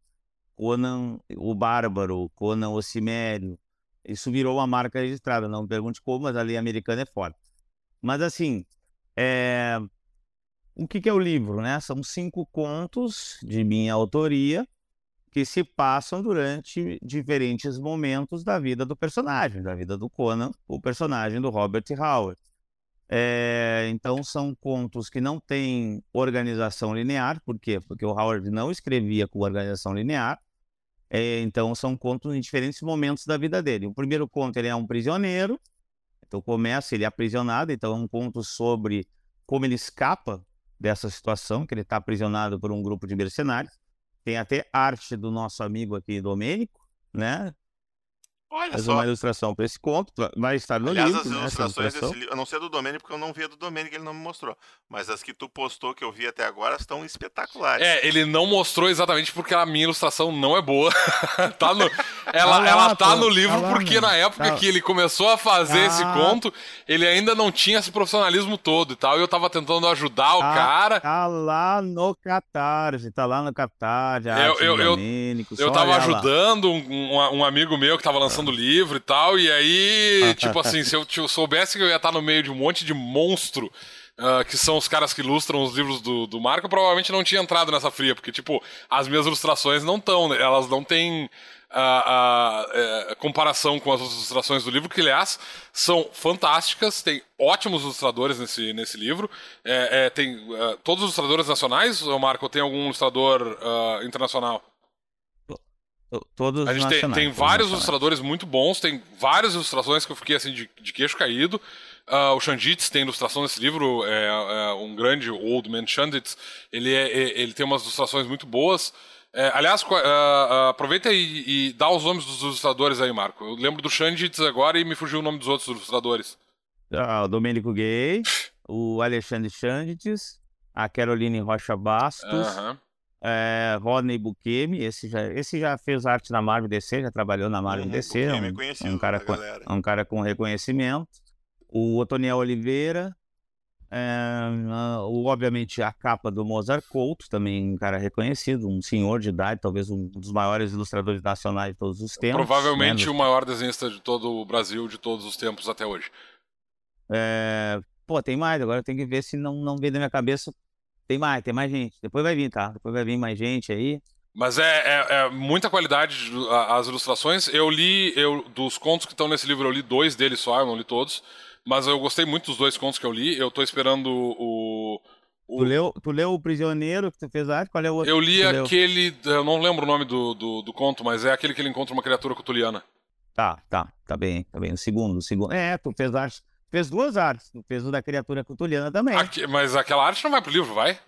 Conan o Bárbaro, Conan o Cimério, isso virou uma marca registrada. Não me pergunte como, mas a lei americana é forte. Mas assim, é... o que, que é o livro? Né? São cinco contos de minha autoria que se passam durante diferentes momentos da vida do personagem, da vida do Conan, o personagem do Robert Howard. É, então são contos que não têm organização linear, por quê? Porque o Howard não escrevia com organização linear, é, então são contos em diferentes momentos da vida dele. O primeiro conto ele é um prisioneiro, então começa ele é aprisionado, então é um conto sobre como ele escapa dessa situação, que ele está aprisionado por um grupo de mercenários. Tem até arte do nosso amigo aqui, Domênico, né? Olha Faz só. uma ilustração para esse conto, vai estar no Aliás, livro. as né, ilustrações desse livro, eu não sei do Domênico porque eu não vi a do Domênico, ele não me mostrou. Mas as que tu postou que eu vi até agora estão espetaculares. É, ele não mostrou exatamente porque a minha ilustração não é boa. tá no, ela, ah, ela tá no livro tá porque na época tá. que ele começou a fazer ah. esse conto, ele ainda não tinha esse profissionalismo todo e tal. E eu tava tentando ajudar o tá, cara. Tá lá no Catarse, tá lá no Catarse. Eu, eu, eu, eu tava ajudando um, um, um amigo meu que tava lançando o livro e tal. E aí, tipo assim, se eu soubesse que eu ia estar no meio de um monte de monstro. Uh, que são os caras que ilustram os livros do, do Marco, provavelmente não tinha entrado nessa fria, porque, tipo, as minhas ilustrações não estão, né? elas não têm a, a, comparação com as ilustrações do livro, que, aliás, são fantásticas, tem ótimos ilustradores nesse, nesse livro. É, é, tem uh, todos os ilustradores nacionais, ou Marco, tem algum ilustrador uh, internacional? Todos a gente tem, tem vários ilustradores muito bons, tem várias ilustrações que eu fiquei assim de, de queixo caído. Ah, o Chandits tem ilustração nesse livro, é, é um grande Old Man Chandits. Ele, é, é- ele tem umas ilustrações muito boas. É, aliás, ah, ah, aproveita e, e dá os nomes dos ilustradores aí, Marco. Eu lembro do Chandits agora e me fugiu o nome dos outros ilustradores. Ah, o Domênico Gay, o Alexandre Chandites, a Caroline Rocha Bastos, Aham. É, Rodney Bukemi, esse já, esse já fez arte na Marvel DC, já trabalhou na Marvel Uhum, DC, é um, um cara com, um cara com reconhecimento. O Otoniel Oliveira, é, o, obviamente a capa do Mozart Couto, também um cara reconhecido, um senhor de idade, talvez um dos maiores ilustradores nacionais de todos os tempos. Provavelmente né, o maior desenhista de todo o Brasil, de todos os tempos até hoje. É, pô, tem mais, agora tem que ver se não, não veio da minha cabeça. Tem mais, tem mais gente. Depois vai vir, tá? Depois vai vir mais gente aí. Mas é, é- é muita qualidade as ilustrações. Eu li, eu, dos contos que estão nesse livro, eu li dois deles só, eu não li todos. Mas eu gostei muito dos dois contos que eu li. Eu tô esperando o. o- Tu leu, tu leu O Prisioneiro que tu fez arte? Qual é o outro? eu li aquele. Eu não lembro o nome do, do, do conto, mas é aquele que ele encontra uma criatura cutuliana. Tá, tá, tá bem, tá bem. O segundo, o segundo. É, tu fez arte. Fez duas artes. Fez o da criatura cutuliana também. Aqui- mas aquela arte não vai pro livro, vai?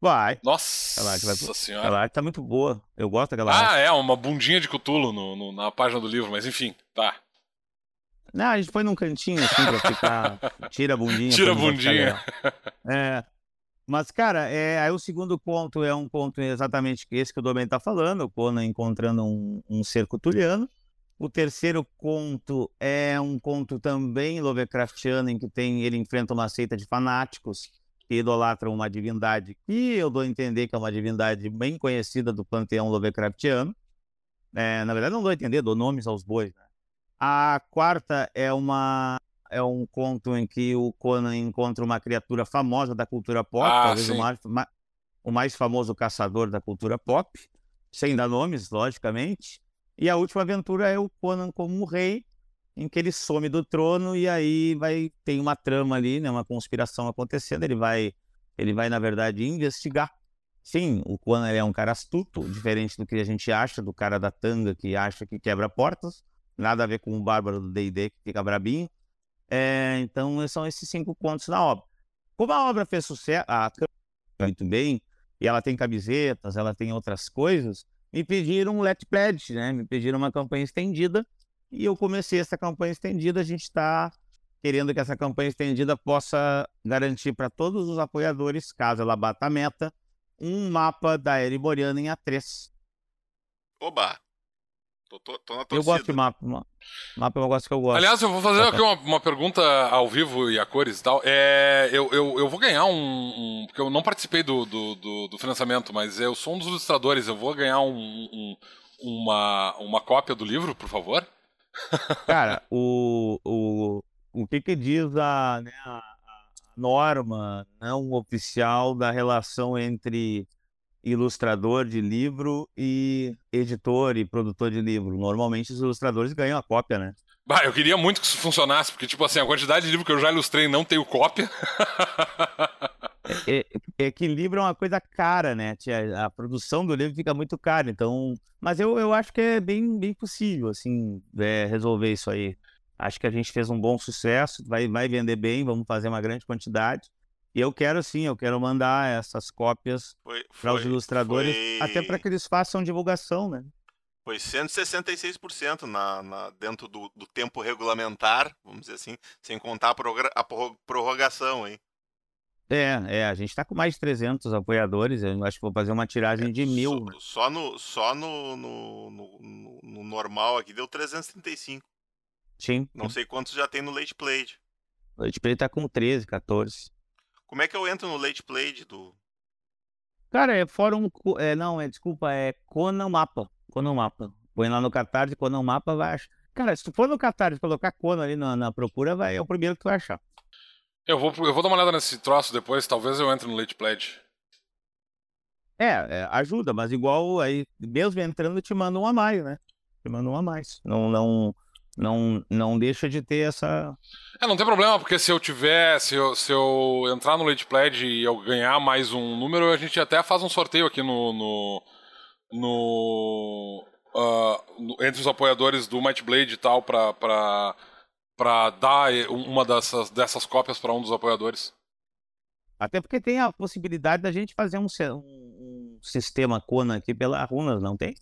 Vai. Nossa Aquela arte vai pro- senhora. Aquela arte tá muito boa. Eu gosto daquela arte. Ah, é, uma bundinha de cutulo no, no- na página do livro, mas enfim, tá. Não, a gente põe num cantinho assim pra ficar. Tira a bundinha. Tira a bundinha. É. Mas, cara, é, aí o segundo conto é um conto exatamente esse que o Domênio tá falando, o Conan encontrando um, um ser cutuliano. O terceiro conto é um conto também Lovecraftiano, em que tem, ele enfrenta uma seita de fanáticos que idolatram uma divindade que eu dou a entender que é uma divindade bem conhecida do panteão Lovecraftiano. É, na verdade, não dou a entender, dou nomes aos bois. né? A quarta é uma é um conto em que o Conan encontra uma criatura famosa da cultura pop, Ah, talvez o mais, ma- o mais famoso caçador da cultura pop, sem dar nomes, logicamente. E a última aventura é o Conan como um rei, em que ele some do trono e aí vai tem uma trama ali, né, uma conspiração acontecendo. Ele vai ele vai na verdade investigar. Sim, o Conan é um cara astuto, diferente do que a gente acha do cara da tanga que acha que quebra portas. Nada a ver com o bárbaro do D&D que fica brabinho. É, então são esses cinco contos na obra. Como a obra fez sucesso, a muito bem, e ela tem camisetas, ela tem outras coisas, me pediram um let pledge, né? Me pediram uma campanha estendida e eu comecei essa campanha estendida. A gente está querendo que essa campanha estendida possa garantir para todos os apoiadores, caso ela bata a meta, um mapa da Ereboriana em A3. Oba! Tô, tô, tô na Eu torcida. gosto de mapa. ma- Mapa é um negócio que eu gosto. Aliás, eu vou fazer Tá, aqui uma, uma pergunta ao vivo e a cores e tal. É, eu, eu, eu vou ganhar um, um- Porque eu não participei do, do, do, do financiamento, mas eu sou um dos ilustradores. Eu vou ganhar um, um- uma, uma cópia do livro, por favor? Cara, o, o, o que que diz a, né, a norma não oficial da relação entre ilustrador de livro e editor e produtor de livro? Normalmente os ilustradores ganham a cópia, né? Bah, eu queria muito que isso funcionasse, porque, tipo assim, a quantidade de livro que eu já ilustrei não tenho cópia. É, é que livro é uma coisa cara, né? tia? A produção do livro fica muito cara, então... Mas eu, eu acho que é bem, bem possível, assim, é, resolver isso aí. Acho que a gente fez um bom sucesso, vai, vai vender bem, vamos fazer uma grande quantidade. E eu quero sim, eu quero mandar essas cópias para os ilustradores, foi- até para que eles façam divulgação, né? Foi 166% na, na, dentro do, do tempo regulamentar, vamos dizer assim, sem contar a, a prorro- prorrogação, hein? É, é, a gente está com mais de 300 apoiadores, eu acho que vou fazer uma tiragem de mil. né? Só, só no, só no, no, no, no- no normal aqui deu 335. Sim, Não sei quantos já tem no Late Played. o Ele tá com 13, 14. Como é que eu entro no Late Played do. Cara, é fórum. É, não, é, desculpa, é Conan Mapa. Conan Mapa. Põe lá no Catarse, Conan Mapa, vai achar. Cara, se tu for no Catarse e colocar Conan ali na, na procura, vai, é o primeiro que tu vai achar. Eu vou, eu vou dar uma olhada nesse troço depois, talvez eu entre no Late Pledge. É, é, ajuda, mas igual aí, mesmo entrando, te manda um a mais, né? Te manda um a mais. Não, não, não, não deixa de ter essa. É, não tem problema, porque se eu tiver, se eu, se eu entrar no Late Pledge e eu ganhar mais um número, a gente até faz um sorteio aqui no. no. no, uh, entre os apoiadores do Might Blade e tal para para dar uma dessas, dessas cópias para um dos apoiadores. Até porque tem a possibilidade da gente fazer um, um, um sistema Conan aqui pela Runas, não tem?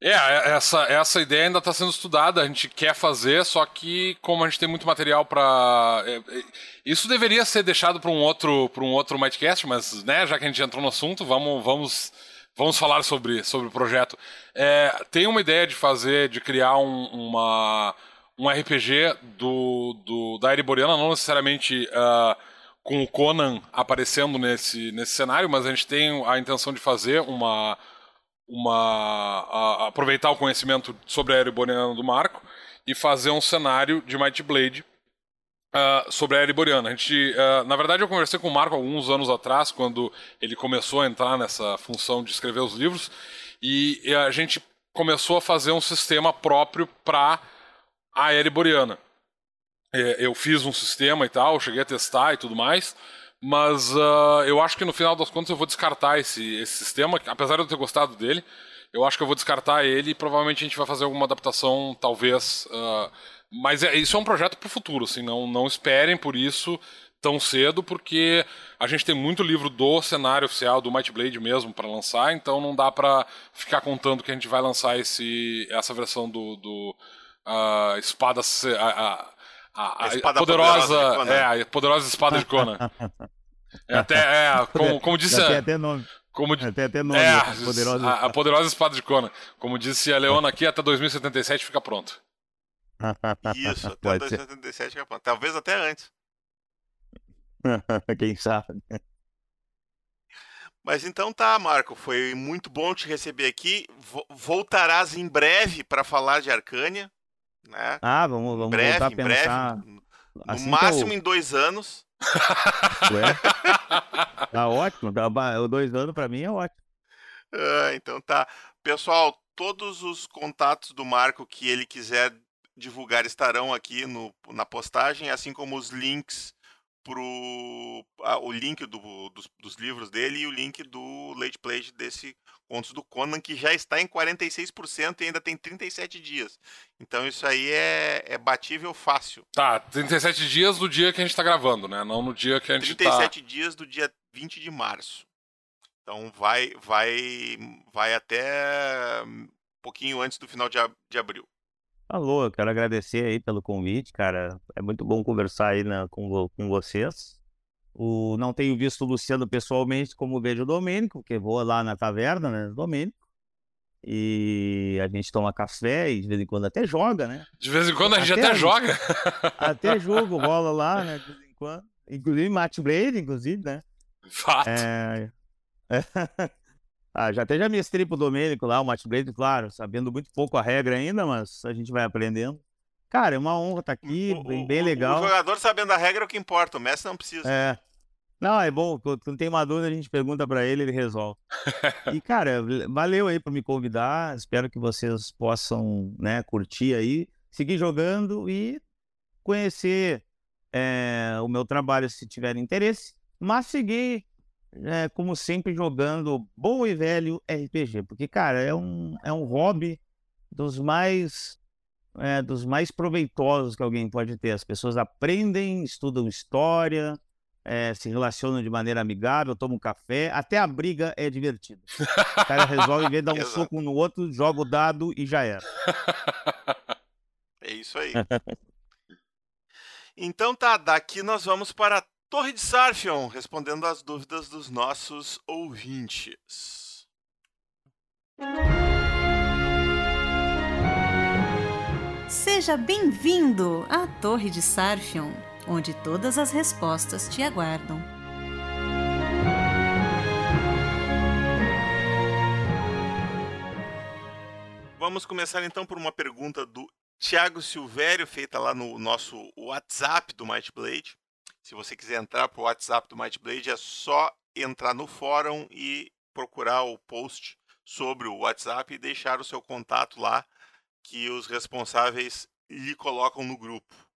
É, é, essa, essa ideia ainda está sendo estudada, a gente quer fazer, só que como a gente tem muito material para é, é, Isso deveria ser deixado para um outro para um outro Mightcast, mas né, já que a gente entrou no assunto, vamos, vamos, vamos falar sobre, sobre o projeto. É, tem uma ideia de fazer, de criar um, uma, um RPG do, do, da Ereboriana, não necessariamente uh, com o Conan aparecendo nesse, nesse cenário, mas a gente tem a intenção de fazer uma uma a, aproveitar o conhecimento sobre a Ereboriana do Marco e fazer um cenário de Might Blade uh, sobre a Ereboriana. A gente, uh, na verdade, eu conversei com o Marco alguns anos atrás, quando ele começou a entrar nessa função de escrever os livros, e, a gente começou a fazer um sistema próprio para a Ereboriana. É, eu fiz um sistema e tal, cheguei a testar e tudo mais. Mas uh, eu acho que no final das contas eu vou descartar esse, esse sistema, apesar de eu ter gostado dele. Eu acho que eu vou descartar ele e provavelmente a gente vai fazer alguma adaptação, talvez. Uh, mas é, isso é um projeto para o futuro, assim, não, não esperem por isso tão cedo, porque a gente tem muito livro do cenário oficial, do Might Blade mesmo, para lançar, então não dá para ficar contando que a gente vai lançar esse, essa versão do, do uh, Espada. A, a, a, a poderosa, poderosa é, a poderosa espada de Conan. É até, é, como, como disse. Tem até nome. Como, tem até nome. É, a, poderosa... A, a, poderosa espada de Conan. Como disse a Leona aqui, até 2077 fica pronto. Isso, até 2077 fica pronto. Talvez até antes. Quem sabe. Mas então tá, Marco. Foi muito bom te receber aqui. Voltarás em breve para falar de Arcânia. Né? Ah, vamos, vamos breve, voltar a pensar. Breve, assim no máximo eu... em dois anos. Ué? tá ótimo. Tá, dois anos para mim é ótimo. Ah, então tá. Pessoal, todos os contatos do Marco que ele quiser divulgar estarão aqui no, na postagem, assim como os links pro ah, o link do, dos, dos, livros dele e o link do Late Play desse Contos do Conan, que já está em 46% e ainda tem 37 dias. Então isso aí é, é batível fácil. Tá, 37 dias do dia que a gente está gravando, né? Não no dia que a gente 37 tá... dias do dia 20 de março. Então vai, vai, vai até um pouquinho antes do final de, de abril. Alô, eu quero agradecer aí pelo convite, cara. É muito bom conversar aí na, com, com vocês. O, não tenho visto o Luciano pessoalmente como vejo o Domênico, porque vou lá na taverna, né, Domênico. E a gente toma café e de vez em quando até joga, né? De vez em quando a gente até, até joga. Até jogo rola lá, né? De vez em quando. Inclusive Match Blade, inclusive, né? Fato. É... ah, já até já mestrei pro Domênico lá, o Match Blade, claro, sabendo muito pouco a regra ainda, mas a gente vai aprendendo. Cara, é uma honra estar tá aqui, o, bem, bem legal. O jogador sabendo a regra é o que importa, o mestre não precisa. É, não, é bom, quando tem uma dúvida a gente pergunta para ele, ele resolve. e cara, valeu aí por me convidar, espero que vocês possam, né, curtir aí, seguir jogando e conhecer é, o meu trabalho se tiverem interesse, mas seguir, é, como sempre, jogando bom e velho RPG, porque, cara, é um, é um hobby dos mais é, dos mais proveitosos que alguém pode ter. As pessoas aprendem, estudam história, é, se relacionam de maneira amigável, tomam café, até a briga é divertida. O cara resolve ver dar um soco um no outro, joga o dado e já era. É isso aí. então tá, daqui nós vamos para a Torre de Sarfion, respondendo às dúvidas dos nossos ouvintes. Seja bem-vindo à Torre de Sarfion onde todas as respostas te aguardam. Vamos começar então por uma pergunta do Thiago Silvério, feita lá no nosso WhatsApp do Might Blade. Se você quiser entrar para o WhatsApp do Might Blade, é só entrar no fórum e procurar o post sobre o WhatsApp e deixar o seu contato lá, que os responsáveis lhe colocam no grupo.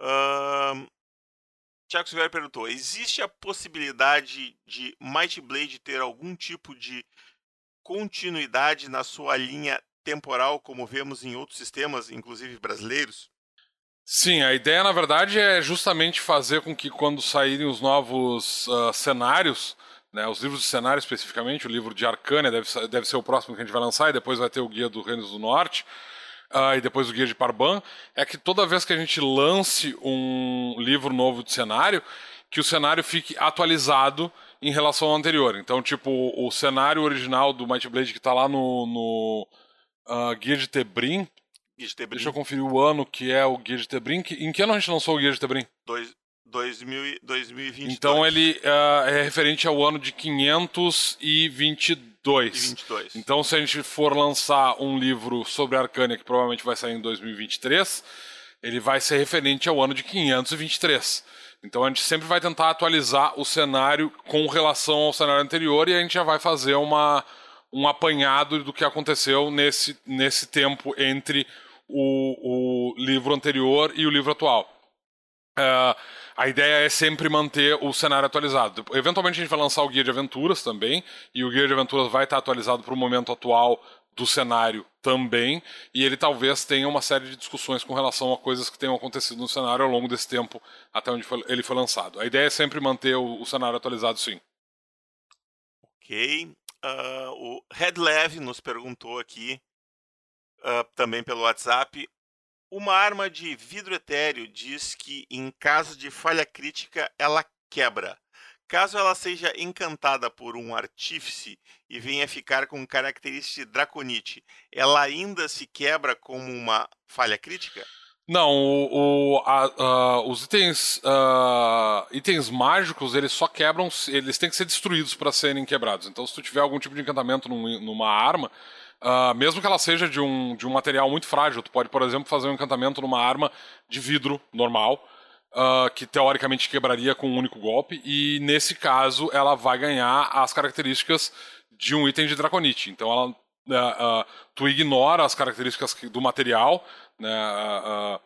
Uh, Tiago Silveira perguntou: existe a possibilidade de Might Blade ter algum tipo de continuidade na sua linha temporal como vemos em outros sistemas, inclusive brasileiros? Sim, a ideia na verdade é justamente fazer com que quando saírem os novos uh, cenários, né, os livros de cenário especificamente, o livro de Arcânia deve, deve ser o próximo que a gente vai lançar, e depois vai ter o Guia do Reinos do Norte, uh, e depois o Guia de Parban, é que toda vez que a gente lance um livro novo de cenário, que o cenário fique atualizado em relação ao anterior. Então, tipo, o cenário original do Might Blade que está lá no, no uh, Guia de Tebrim, de Tebrim. Deixa eu conferir o ano que é o Guia de Tebrim. Em que ano a gente lançou o Guia de Tebrim? Dois, 2000, 2022. Então ele uh, é referente ao ano de 522. 22. Então se a gente for lançar um livro sobre Arcânia, que provavelmente vai sair em 2023, ele vai ser referente ao ano de 523. Então a gente sempre vai tentar atualizar o cenário com relação ao cenário anterior e a gente já vai fazer uma, um apanhado do que aconteceu nesse, nesse tempo entre o, o livro anterior e o livro atual. Uh, a ideia é sempre manter o cenário atualizado. Eventualmente a gente vai lançar o guia de aventuras também, e o guia de aventuras vai estar atualizado para o momento atual do cenário também, e ele talvez tenha uma série de discussões com relação a coisas que tenham acontecido no cenário ao longo desse tempo até onde foi, ele foi lançado. A ideia é sempre manter o, o cenário atualizado, sim. Ok. Uh, o Red Lev nos perguntou aqui uh, também pelo WhatsApp. Uma arma de vidro etéreo diz que, em caso de falha crítica, ela quebra. Caso ela seja encantada por um artífice e venha ficar com característica draconite, ela ainda se quebra como uma falha crítica? Não, o, o, a, a, os itens, uh, itens mágicos eles só quebram, eles têm que ser destruídos para serem quebrados. Então, se tu tiver algum tipo de encantamento num, numa arma, Uh, mesmo que ela seja de um, de um material muito frágil, tu pode, por exemplo, fazer um encantamento numa arma de vidro normal, uh, que teoricamente quebraria com um único golpe, e nesse caso ela vai ganhar as características de um item de Draconite. Então ela, uh, tu ignora as características do material né,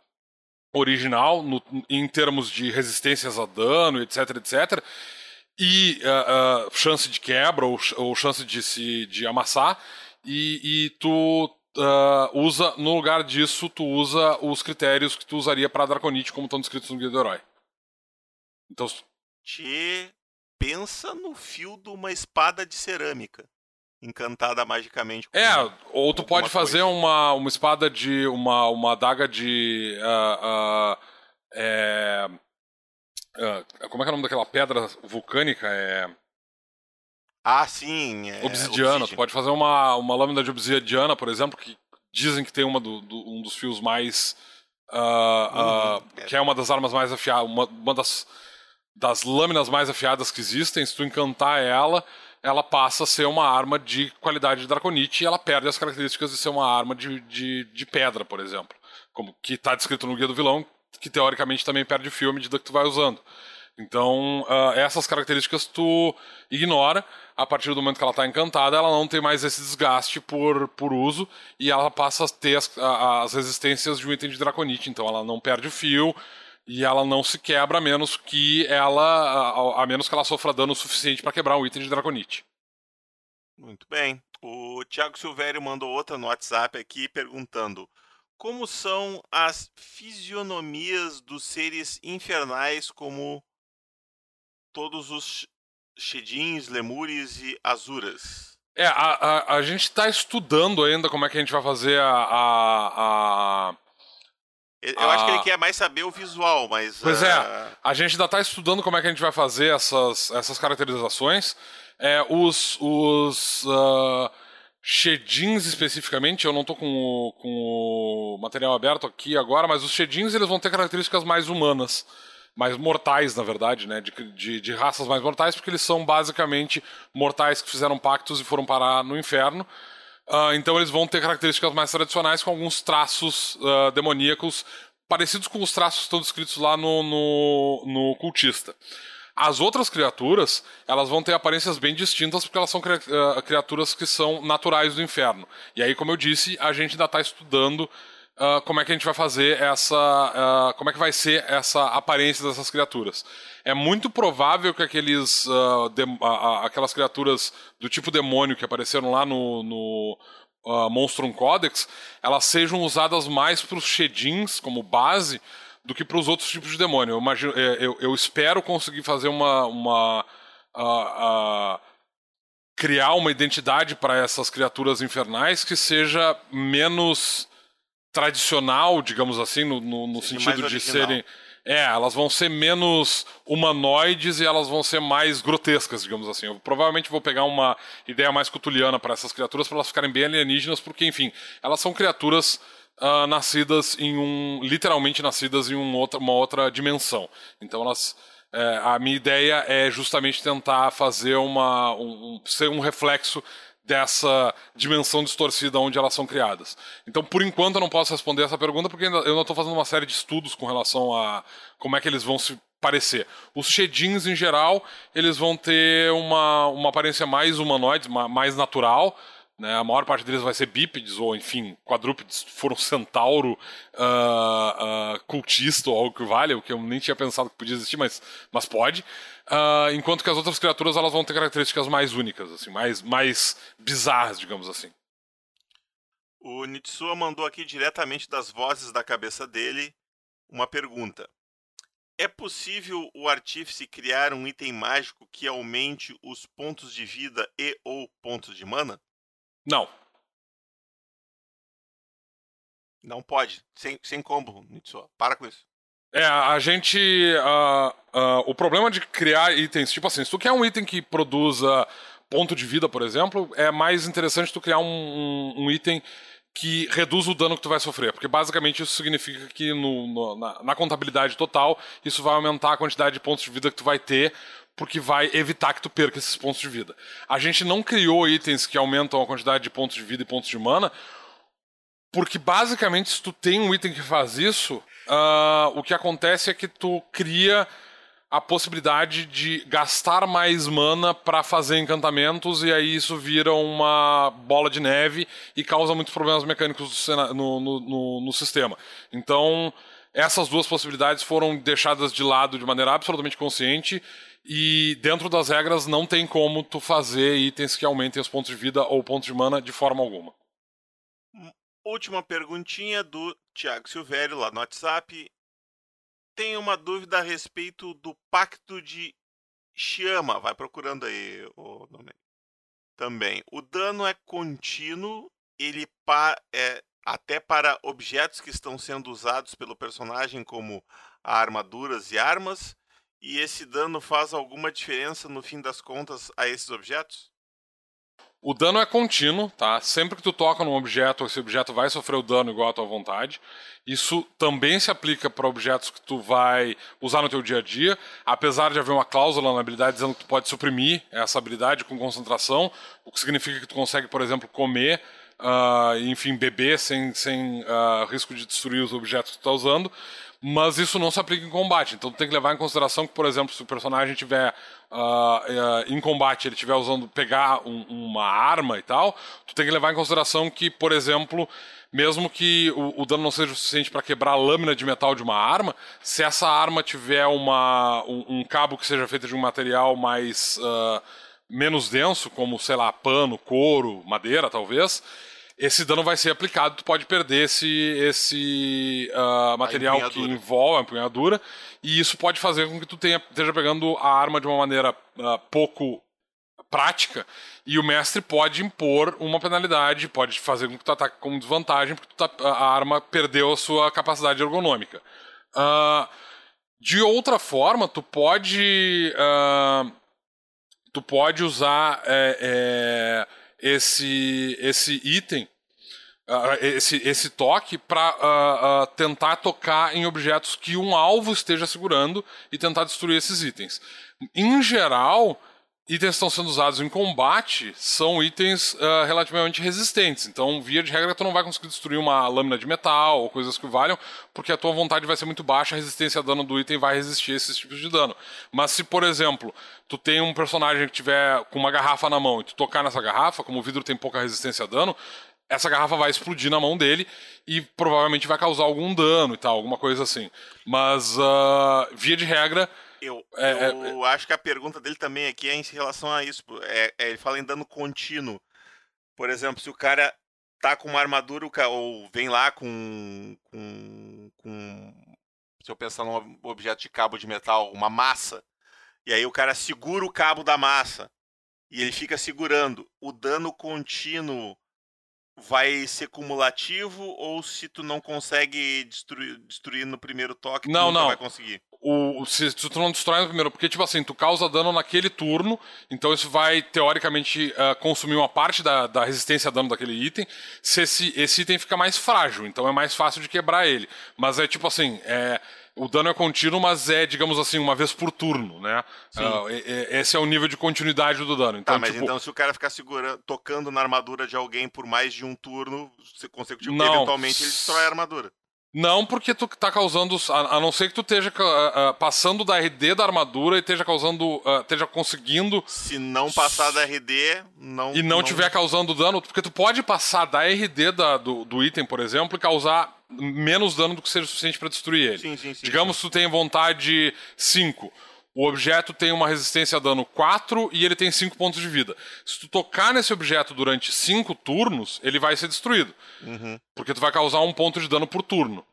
original no, em termos de resistências a dano, etc, etc, e chance de quebra ou, ou chance de se de amassar e, e tu uh, usa, no lugar disso, tu usa os critérios que tu usaria para Draconite, como estão descritos no Guia do Herói. Então. Te pensa no fio de uma espada de cerâmica. Encantada magicamente. É, ou tu pode fazer uma, uma espada de. uma, uma adaga de. Uh, uh, é, como é que é o nome daquela pedra vulcânica? É. Ah, sim. É, obsidiana. Tu pode fazer uma, uma lâmina de obsidiana, por exemplo, que dizem que tem uma do, do, um dos fios mais. Uh, uh, que é uma das armas mais afiadas. Uma, uma das, das lâminas mais afiadas que existem. Se tu encantar ela, ela passa a ser uma arma de qualidade de Draconite e ela perde as características de ser uma arma de, de, de pedra, por exemplo. Como que está descrito no Guia do Vilão, que teoricamente também perde fio à medida que tu vai usando. Então, uh, essas características tu ignora. A partir do momento que ela está encantada, ela não tem mais esse desgaste por, por uso e ela passa a ter as, as resistências de um item de Draconite. Então, ela não perde o fio e ela não se quebra a menos que ela a, a menos que ela sofra dano suficiente para quebrar um item de Draconite. Muito bem. O Thiago Silvério mandou outra no WhatsApp aqui perguntando: como são as fisionomias dos seres infernais como todos os Shedins, Lemures e Azuras. É, a, a, a gente está estudando ainda como é que a gente vai fazer a. a, a... Eu acho que ele quer mais saber o visual, mas. Pois uh... é, a gente ainda está estudando como é que a gente vai fazer essas, essas caracterizações. É, os os uh, Shedins especificamente, eu não estou com o, com o material aberto aqui agora, mas os Shedins eles vão ter características mais humanas mais mortais, na verdade, né? De, de, de, raças mais mortais, porque eles são basicamente mortais que fizeram pactos e foram parar no inferno. Uh, então eles vão ter características mais tradicionais com alguns traços uh, demoníacos parecidos com os traços que estão descritos lá no, no, no cultista. As outras criaturas, elas vão ter aparências bem distintas porque elas são criaturas que são naturais do inferno. E aí, como eu disse, a gente ainda está estudando uh, como é que a gente vai fazer essa. Uh, como é que vai ser essa aparência dessas criaturas. É muito provável que aqueles, uh, de, aquelas criaturas do tipo demônio que apareceram lá no, no, uh, Monstrum Codex, elas sejam usadas mais para os Shedins como base do que para os outros tipos de demônio. Eu, imagino, é, eu, eu espero conseguir fazer uma. uma uh, uh, criar uma identidade para essas criaturas infernais que seja menos tradicional, digamos assim, no, no, no sentido de serem. É, elas vão ser menos humanoides e elas vão ser mais grotescas, digamos assim. Eu provavelmente vou pegar uma ideia mais cutuliana para essas criaturas para elas ficarem bem alienígenas, porque, enfim, elas são criaturas uh, nascidas em um. literalmente nascidas em um outra, uma outra dimensão. Então elas. É, a minha ideia é justamente tentar fazer uma. Um, ser um reflexo dessa dimensão distorcida onde elas são criadas. Então, por enquanto, eu não posso responder essa pergunta porque eu não estou fazendo uma série de estudos com relação a como é que eles vão se parecer. Os Shedins, em geral, eles vão ter uma, uma aparência mais humanoide, mais natural, né? A maior parte deles vai ser bípedes, ou enfim, quadrúpedes, foram centauro uh, uh, cultista ou algo que vale, o que eu nem tinha pensado que podia existir, mas, mas pode. Uh, enquanto que as outras criaturas elas vão ter características mais únicas, assim, mais, mais bizarras, digamos assim. O Nitsua mandou aqui diretamente das vozes da cabeça dele uma pergunta. É possível o artífice criar um item mágico que aumente os pontos de vida e ou pontos de mana? Não. Não pode. Sem, sem combo, Nitsuo. Para com isso. É, a gente. Uh, uh, o problema de criar itens, tipo assim, se tu quer um item que produza ponto de vida, por exemplo, é mais interessante tu criar um, um, um item que reduz o dano que tu vai sofrer. Porque basicamente isso significa que no, no, na, na, contabilidade total, isso vai aumentar a quantidade de pontos de vida que tu vai ter, porque vai evitar que tu perca esses pontos de vida. A gente não criou itens que aumentam a quantidade de pontos de vida e pontos de mana, porque basicamente se tu tem um item que faz isso, uh, o que acontece é que tu cria a possibilidade de gastar mais mana para fazer encantamentos e aí isso vira uma bola de neve e causa muitos problemas mecânicos no, no, no, no sistema. Então, essas duas possibilidades foram deixadas de lado de maneira absolutamente consciente e dentro das regras não tem como tu fazer itens que aumentem os pontos de vida ou pontos de mana de forma alguma. Última perguntinha do Thiago Silvério lá no WhatsApp. Tem uma dúvida a respeito do pacto de chama. Vai procurando aí o nome. Também. O dano é contínuo, ele pa é até para objetos que estão sendo usados pelo personagem como armaduras e armas e esse dano faz alguma diferença no fim das contas a esses objetos? O dano é contínuo, tá? Sempre que tu toca num objeto, esse objeto vai sofrer o dano igual à tua vontade. Isso também se aplica para objetos que tu vai usar no teu dia a dia, apesar de haver uma cláusula na habilidade dizendo que tu pode suprimir essa habilidade com concentração, o que significa que tu consegue, por exemplo, comer, uh, enfim, beber sem, sem uh, risco de destruir os objetos que tu está usando mas isso não se aplica em combate. Então tem que levar em consideração que, por exemplo, se o personagem tiver uh, uh, em combate, ele estiver usando pegar um, uma arma e tal, tu tem que levar em consideração que, por exemplo, mesmo que o, o dano não seja suficiente para quebrar a lâmina de metal de uma arma, se essa arma tiver uma, um, um cabo que seja feito de um material mais uh, menos denso, como sei lá pano, couro, madeira, talvez esse dano vai ser aplicado, tu pode perder esse, esse uh, material que envolve a empunhadura, e isso pode fazer com que tu tenha, esteja pegando a arma de uma maneira uh, pouco prática, e o mestre pode impor uma penalidade, pode fazer com que tu ataque com desvantagem, porque tá, a arma perdeu a sua capacidade ergonômica. Uh, de outra forma, tu pode. tu pode usar. É, é, esse, esse item, uh, esse, esse toque, para uh, uh, ah, tentar tocar em objetos que um alvo esteja segurando e tentar destruir esses itens. Em geral, itens que estão sendo usados em combate são itens uh, relativamente resistentes. Então, via de regra, tu não vai conseguir destruir uma lâmina de metal ou coisas que valham, porque a tua vontade vai ser muito baixa, a resistência a dano do item vai resistir a esses tipos de dano. Mas se, por exemplo, tu tem um personagem que tiver com uma garrafa na mão e tu tocar nessa garrafa, como o vidro tem pouca resistência a dano, essa garrafa vai explodir na mão dele e provavelmente vai causar algum dano e tal, alguma coisa assim. Mas, uh, via de regra, eu, é, eu é, acho que a pergunta dele também aqui é em relação a isso. É, é, ele fala em dano contínuo. Por exemplo, se o cara tá com uma armadura ou vem lá com, com, com se eu pensar num objeto de cabo de metal, uma massa, e aí o cara segura o cabo da massa e ele fica segurando, o dano contínuo vai ser cumulativo ou se tu não consegue destruir, destruir no primeiro toque, não, tu não. vai conseguir? O, se, se, tu não destrói no primeiro, porque tipo assim, tu causa dano naquele turno, então isso vai teoricamente uh, consumir uma parte da, da resistência a dano daquele item. Se esse, esse item fica mais frágil, então é mais fácil de quebrar ele. Mas é tipo assim, é, o dano é contínuo, mas é, digamos assim, uma vez por turno, né? Uh, esse é o nível de continuidade do dano. Então, tá, mas tipo... então se o cara ficar segurando, tocando na armadura de alguém por mais de um turno consecutivo, não. eventualmente ele destrói a armadura. Não, porque tu tá causando. A, não ser que tu esteja uh, uh, passando da RD da armadura e esteja causando. Uh, esteja conseguindo. Se não passar da RD, não. E não, não... tiver causando dano, porque tu pode passar da RD da, do, do item, por exemplo, e causar menos dano do que seja suficiente para destruir ele. Sim, sim, sim, Digamos sim. que tu tem vontade 5. O objeto tem uma resistência a dano 4 e ele tem 5 pontos de vida. Se tu tocar nesse objeto durante 5 turnos, ele vai ser destruído. Uhum. Porque tu vai causar um ponto de dano por turno.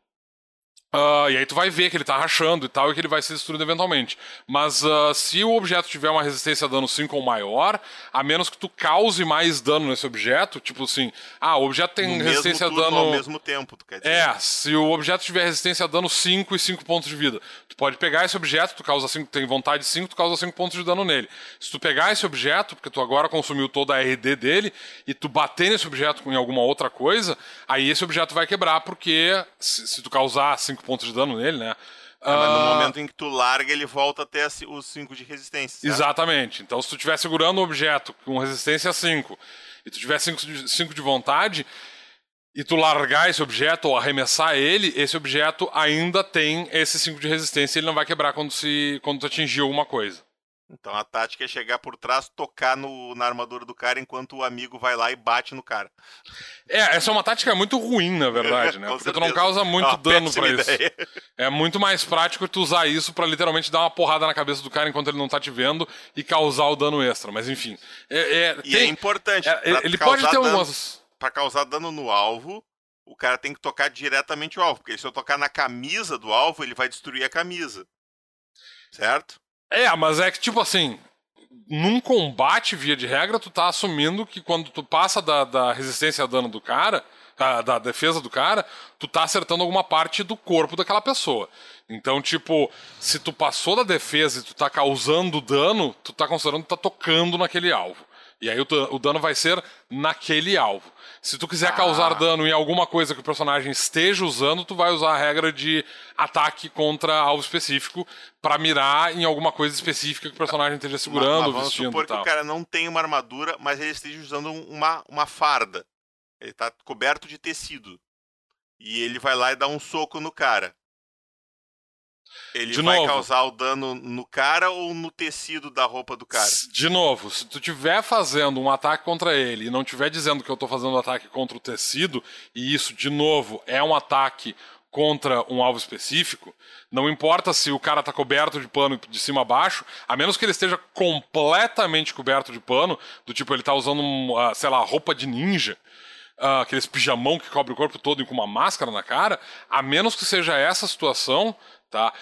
Uh, e aí tu vai ver que ele tá rachando e tal, e que ele vai ser destruído eventualmente. Mas uh, se o objeto tiver uma resistência a dano 5 ou maior, a menos que tu cause mais dano nesse objeto, tipo assim, ah, o objeto tem no resistência a dano. Ao mesmo tempo, tu quer dizer. É, se o objeto tiver resistência a dano 5 e 5 pontos de vida. Tu pode pegar esse objeto, tu causa 5, tem vontade de 5, tu causa 5 pontos de dano nele. Se tu pegar esse objeto, porque tu agora consumiu toda a RD dele, e tu bater nesse objeto com alguma outra coisa, aí esse objeto vai quebrar, porque se, se tu causar 5 pontos de dano nele, né? É, mas no Ah, momento em que tu larga, ele volta até os 5 de resistência. certo? Exatamente. Então, se tu estiver segurando um objeto com resistência 5 e tu tiver 5 de, cinco de vontade e tu largar esse objeto ou arremessar ele, esse objeto ainda tem esse 5 de resistência e ele não vai quebrar quando, se, quando tu atingir alguma coisa. Então a tática é chegar por trás, tocar no, na armadura do cara enquanto o amigo vai lá e bate no cara. É, essa é uma tática muito ruim, na verdade, né? Porque tu não causa muito É dano pra isso. ideia. É muito mais prático tu usar isso pra literalmente dar uma porrada na cabeça do cara enquanto ele não tá te vendo e causar o dano extra. Mas enfim. É, é, E é tem- importante. é, ele pode ter dano, umas. Pra causar dano no alvo, o cara tem que tocar diretamente o alvo. Porque se eu tocar na camisa do alvo, ele vai destruir a camisa. Certo? É, mas é que, tipo assim, num combate, via de regra, tu tá assumindo que quando tu passa da, da resistência a dano do cara, da, da defesa do cara, tu tá acertando alguma parte do corpo daquela pessoa. Então, tipo, se tu passou da defesa e tu tá causando dano, tu tá considerando que tá tocando naquele alvo. E aí o, o dano vai ser naquele alvo. Se tu quiser Ah. causar dano em alguma coisa que o personagem esteja usando, tu vai usar a regra de ataque contra alvo específico pra mirar em alguma coisa específica que o personagem esteja Mas- segurando, mas vamos vestindo supor e que o cara não tem uma armadura, mas ele esteja usando um- uma, uma farda. Ele tá coberto de tecido. E ele vai lá e dá um soco no cara. Ele De vai novo. causar o dano no cara ou no tecido da roupa do cara? De novo, se tu estiver fazendo um ataque contra ele e não estiver dizendo que eu tô fazendo um ataque contra o tecido, e isso, de novo, é um ataque contra um alvo específico, não importa se o cara tá coberto de pano de cima a baixo, a menos que ele esteja completamente coberto de pano, do tipo ele tá usando, ah, sei lá, roupa de ninja, ah, aqueles pijamão que cobre o corpo todo e com uma máscara na cara, a menos que seja essa situação, tá?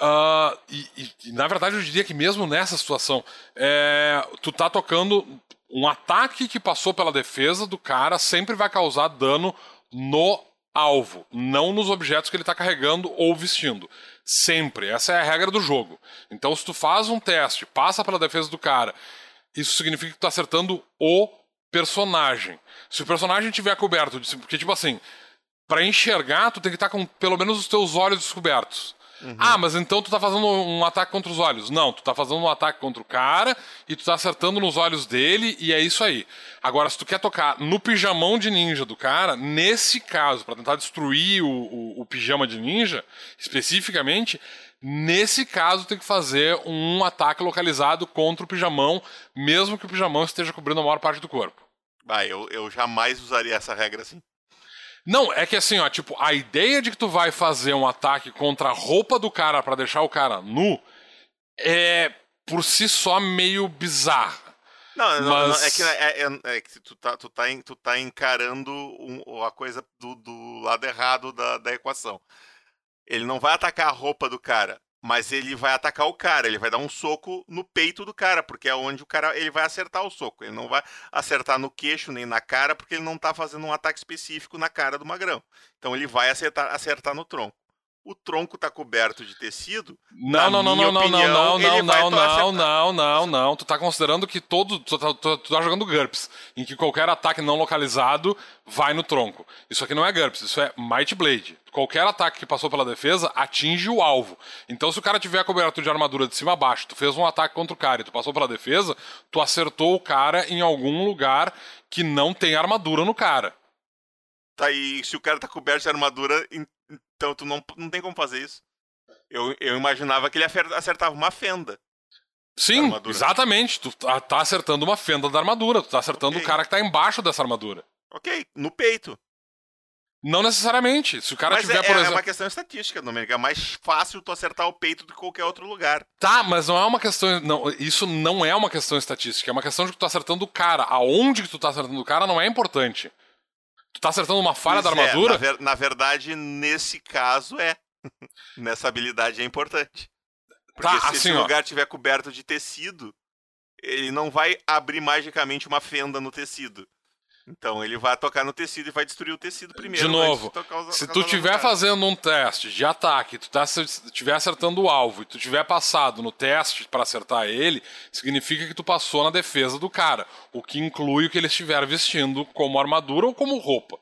Ah, e, e- e, na verdade eu diria que mesmo nessa situação, é, tu tá tocando um ataque que passou pela defesa do cara sempre vai causar dano no alvo, não nos objetos que ele tá carregando ou vestindo. Sempre. Essa é a regra do jogo. Então, se tu faz um teste, passa pela defesa do cara, isso significa que tu tá acertando o personagem. Se o personagem tiver coberto, porque tipo assim, Pra enxergar, tu tem que estar com pelo menos os teus olhos descobertos. Ah, mas então tu tá fazendo um ataque contra os olhos. Não, tu tá fazendo um ataque contra o cara e tu tá acertando nos olhos dele e é isso aí. Agora, se tu quer tocar no pijamão de ninja do cara, nesse caso, pra tentar destruir o, o- o pijama de ninja, especificamente, nesse caso tem que fazer um ataque localizado contra o pijamão, mesmo que o pijamão esteja cobrindo a maior parte do corpo. Ah, eu, eu jamais usaria essa regra assim. Não, é que assim, ó, tipo, a ideia de que tu vai fazer um ataque contra a roupa do cara pra deixar o cara nu é por si só meio bizarra. Não, não, Mas- não, é que, é, é- é que tu, tá, tu, tá, tu tá encarando um- a coisa do, do lado errado da, da equação. Ele não vai atacar a roupa do cara, mas ele vai atacar o cara. Ele vai dar um soco no peito do cara, porque é onde o cara ele vai acertar o soco. Ele não vai acertar no queixo nem na cara, porque ele não tá fazendo um ataque específico na cara do magrão. Então ele vai acertar, acertar no tronco. O tronco tá coberto de tecido. Não, não, não, não, não, opinião, não, não, não, não, acertar. não, não, não. Tu tá considerando que todo. Tu tá, tu- tu tá jogando GURPS, em que qualquer ataque não localizado vai no tronco. Isso aqui não é GURPS, isso é Might Blade. Qualquer ataque que passou pela defesa atinge o alvo. Então, se o cara tiver coberto de armadura de cima a baixo, tu fez um ataque contra o cara e tu passou pela defesa, tu acertou o cara em algum lugar que não tem armadura no cara. Tá aí, se o cara tá coberto de armadura, então tu não, não tem como fazer isso. Eu, eu imaginava que ele acertava uma fenda. Sim, exatamente. Tu tá, tá acertando uma fenda da armadura, tu tá acertando Ok. o cara que tá embaixo dessa armadura. Ok, no peito. Não necessariamente. Se o cara Mas tiver, é, por é exemplo. uma questão estatística, Domênico. É mais fácil tu acertar o peito do que qualquer outro lugar. Tá, mas não é uma questão. Não, isso não é uma questão estatística. É uma questão de que tu tá acertando o cara. Aonde que tu tá acertando o cara não é importante. Tu tá acertando uma falha da Pois é, armadura. na, ver- na verdade, nesse caso é. Nessa habilidade é importante. Porque Tá, se assim, esse ó. lugar tiver coberto de tecido, ele não vai abrir magicamente uma fenda no tecido. Então ele vai tocar no tecido e vai destruir o tecido primeiro. De novo, os- Se tu estiver fazendo um teste de ataque, tu tá estiver acertando o alvo e tu tiver passado no teste pra acertar ele, significa que tu passou na defesa do cara, o que inclui o que ele estiver vestindo como armadura ou como roupa.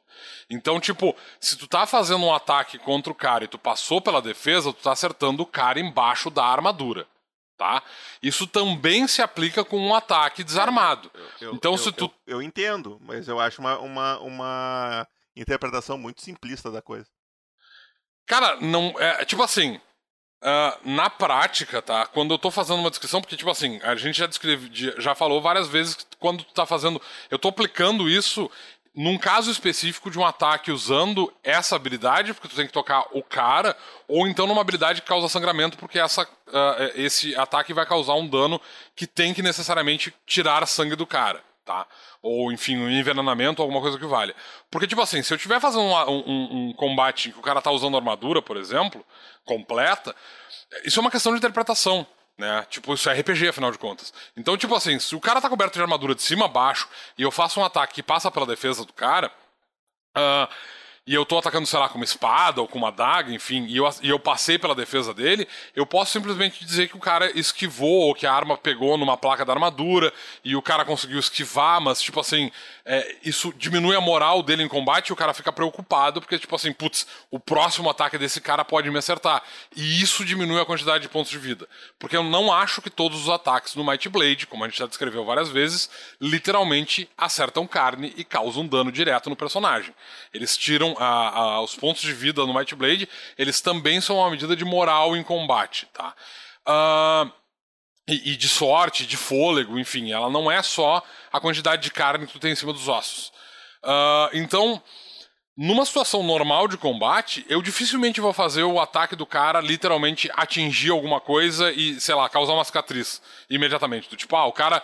Então, tipo, se tu tá fazendo um ataque contra o cara e tu passou pela defesa, tu tá acertando o cara embaixo da armadura, tá? Isso também se aplica com um ataque desarmado. Eu- Então, eu- se tu- Eu, eu entendo, mas eu acho uma, uma, uma interpretação muito simplista da coisa. Cara, não. É, tipo assim. ah, na prática, tá? Quando eu tô fazendo uma descrição, porque, tipo assim, a gente já descreve, de- já falou várias vezes que quando tu tá fazendo. Eu tô aplicando isso num caso específico de um ataque usando essa habilidade, porque tu tem que tocar o cara, ou então numa habilidade que causa sangramento, porque essa, ah, esse ataque vai causar um dano que tem que necessariamente tirar sangue do cara, tá? Ou, enfim, um envenenamento, alguma coisa que valha. Porque, tipo assim, se eu estiver fazendo um, um- um combate em que o cara tá usando armadura, por exemplo, completa, isso é uma questão de interpretação. Né? Tipo, isso é RPG, afinal de contas. Então, tipo assim, se o cara tá coberto de armadura de cima a baixo e eu faço um ataque que passa pela defesa do cara, ah, e eu tô atacando, sei lá, com uma espada ou com uma daga, enfim, e eu, e eu passei pela defesa dele, eu posso simplesmente dizer que o cara esquivou ou que a arma pegou numa placa da armadura e o cara conseguiu esquivar, mas, tipo assim, é, isso diminui a moral dele em combate e o cara fica preocupado porque, tipo assim, putz, o próximo ataque desse cara pode me acertar. E isso diminui a quantidade de pontos de vida. Porque eu não acho que todos os ataques no Might Blade, como a gente já descreveu várias vezes, literalmente acertam carne e causam dano direto no personagem. Eles tiram a- a- os pontos de vida no Might Blade, eles também são uma medida de moral em combate, tá? Ah, e, e de sorte, de fôlego, enfim, ela não é só a quantidade de carne que tu tem em cima dos ossos. Ah, então, numa situação normal de combate, eu dificilmente vou fazer o ataque do cara literalmente atingir alguma coisa e, sei lá, causar uma cicatriz imediatamente. Tipo, ah, o cara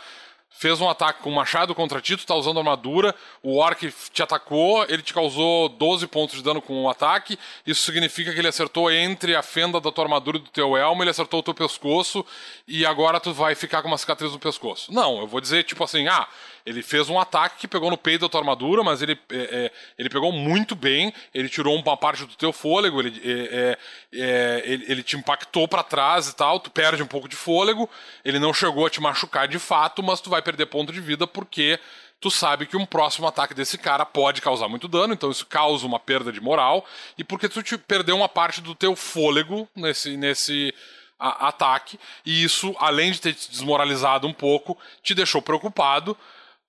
fez um ataque com machado contra ti, tu tá usando armadura, o orc te atacou, ele te causou 12 pontos de dano com o ataque, isso significa que ele acertou entre a fenda da tua armadura e do teu elmo, ele acertou o teu pescoço, e agora tu vai ficar com uma cicatriz no pescoço. Não, eu vou dizer tipo assim, ah, ele fez um ataque que pegou no peito da tua armadura, mas ele, é, é, ele pegou muito bem, ele tirou uma parte do teu fôlego, ele, é, é, é, ele, ele te impactou para trás e tal, tu perde um pouco de fôlego, ele não chegou a te machucar de fato, mas tu vai perder ponto de vida porque tu sabe que um próximo ataque desse cara pode causar muito dano, então isso causa uma perda de moral, e porque tu te perdeu uma parte do teu fôlego nesse, nesse a- ataque, e isso, além de ter te desmoralizado um pouco, te deixou preocupado.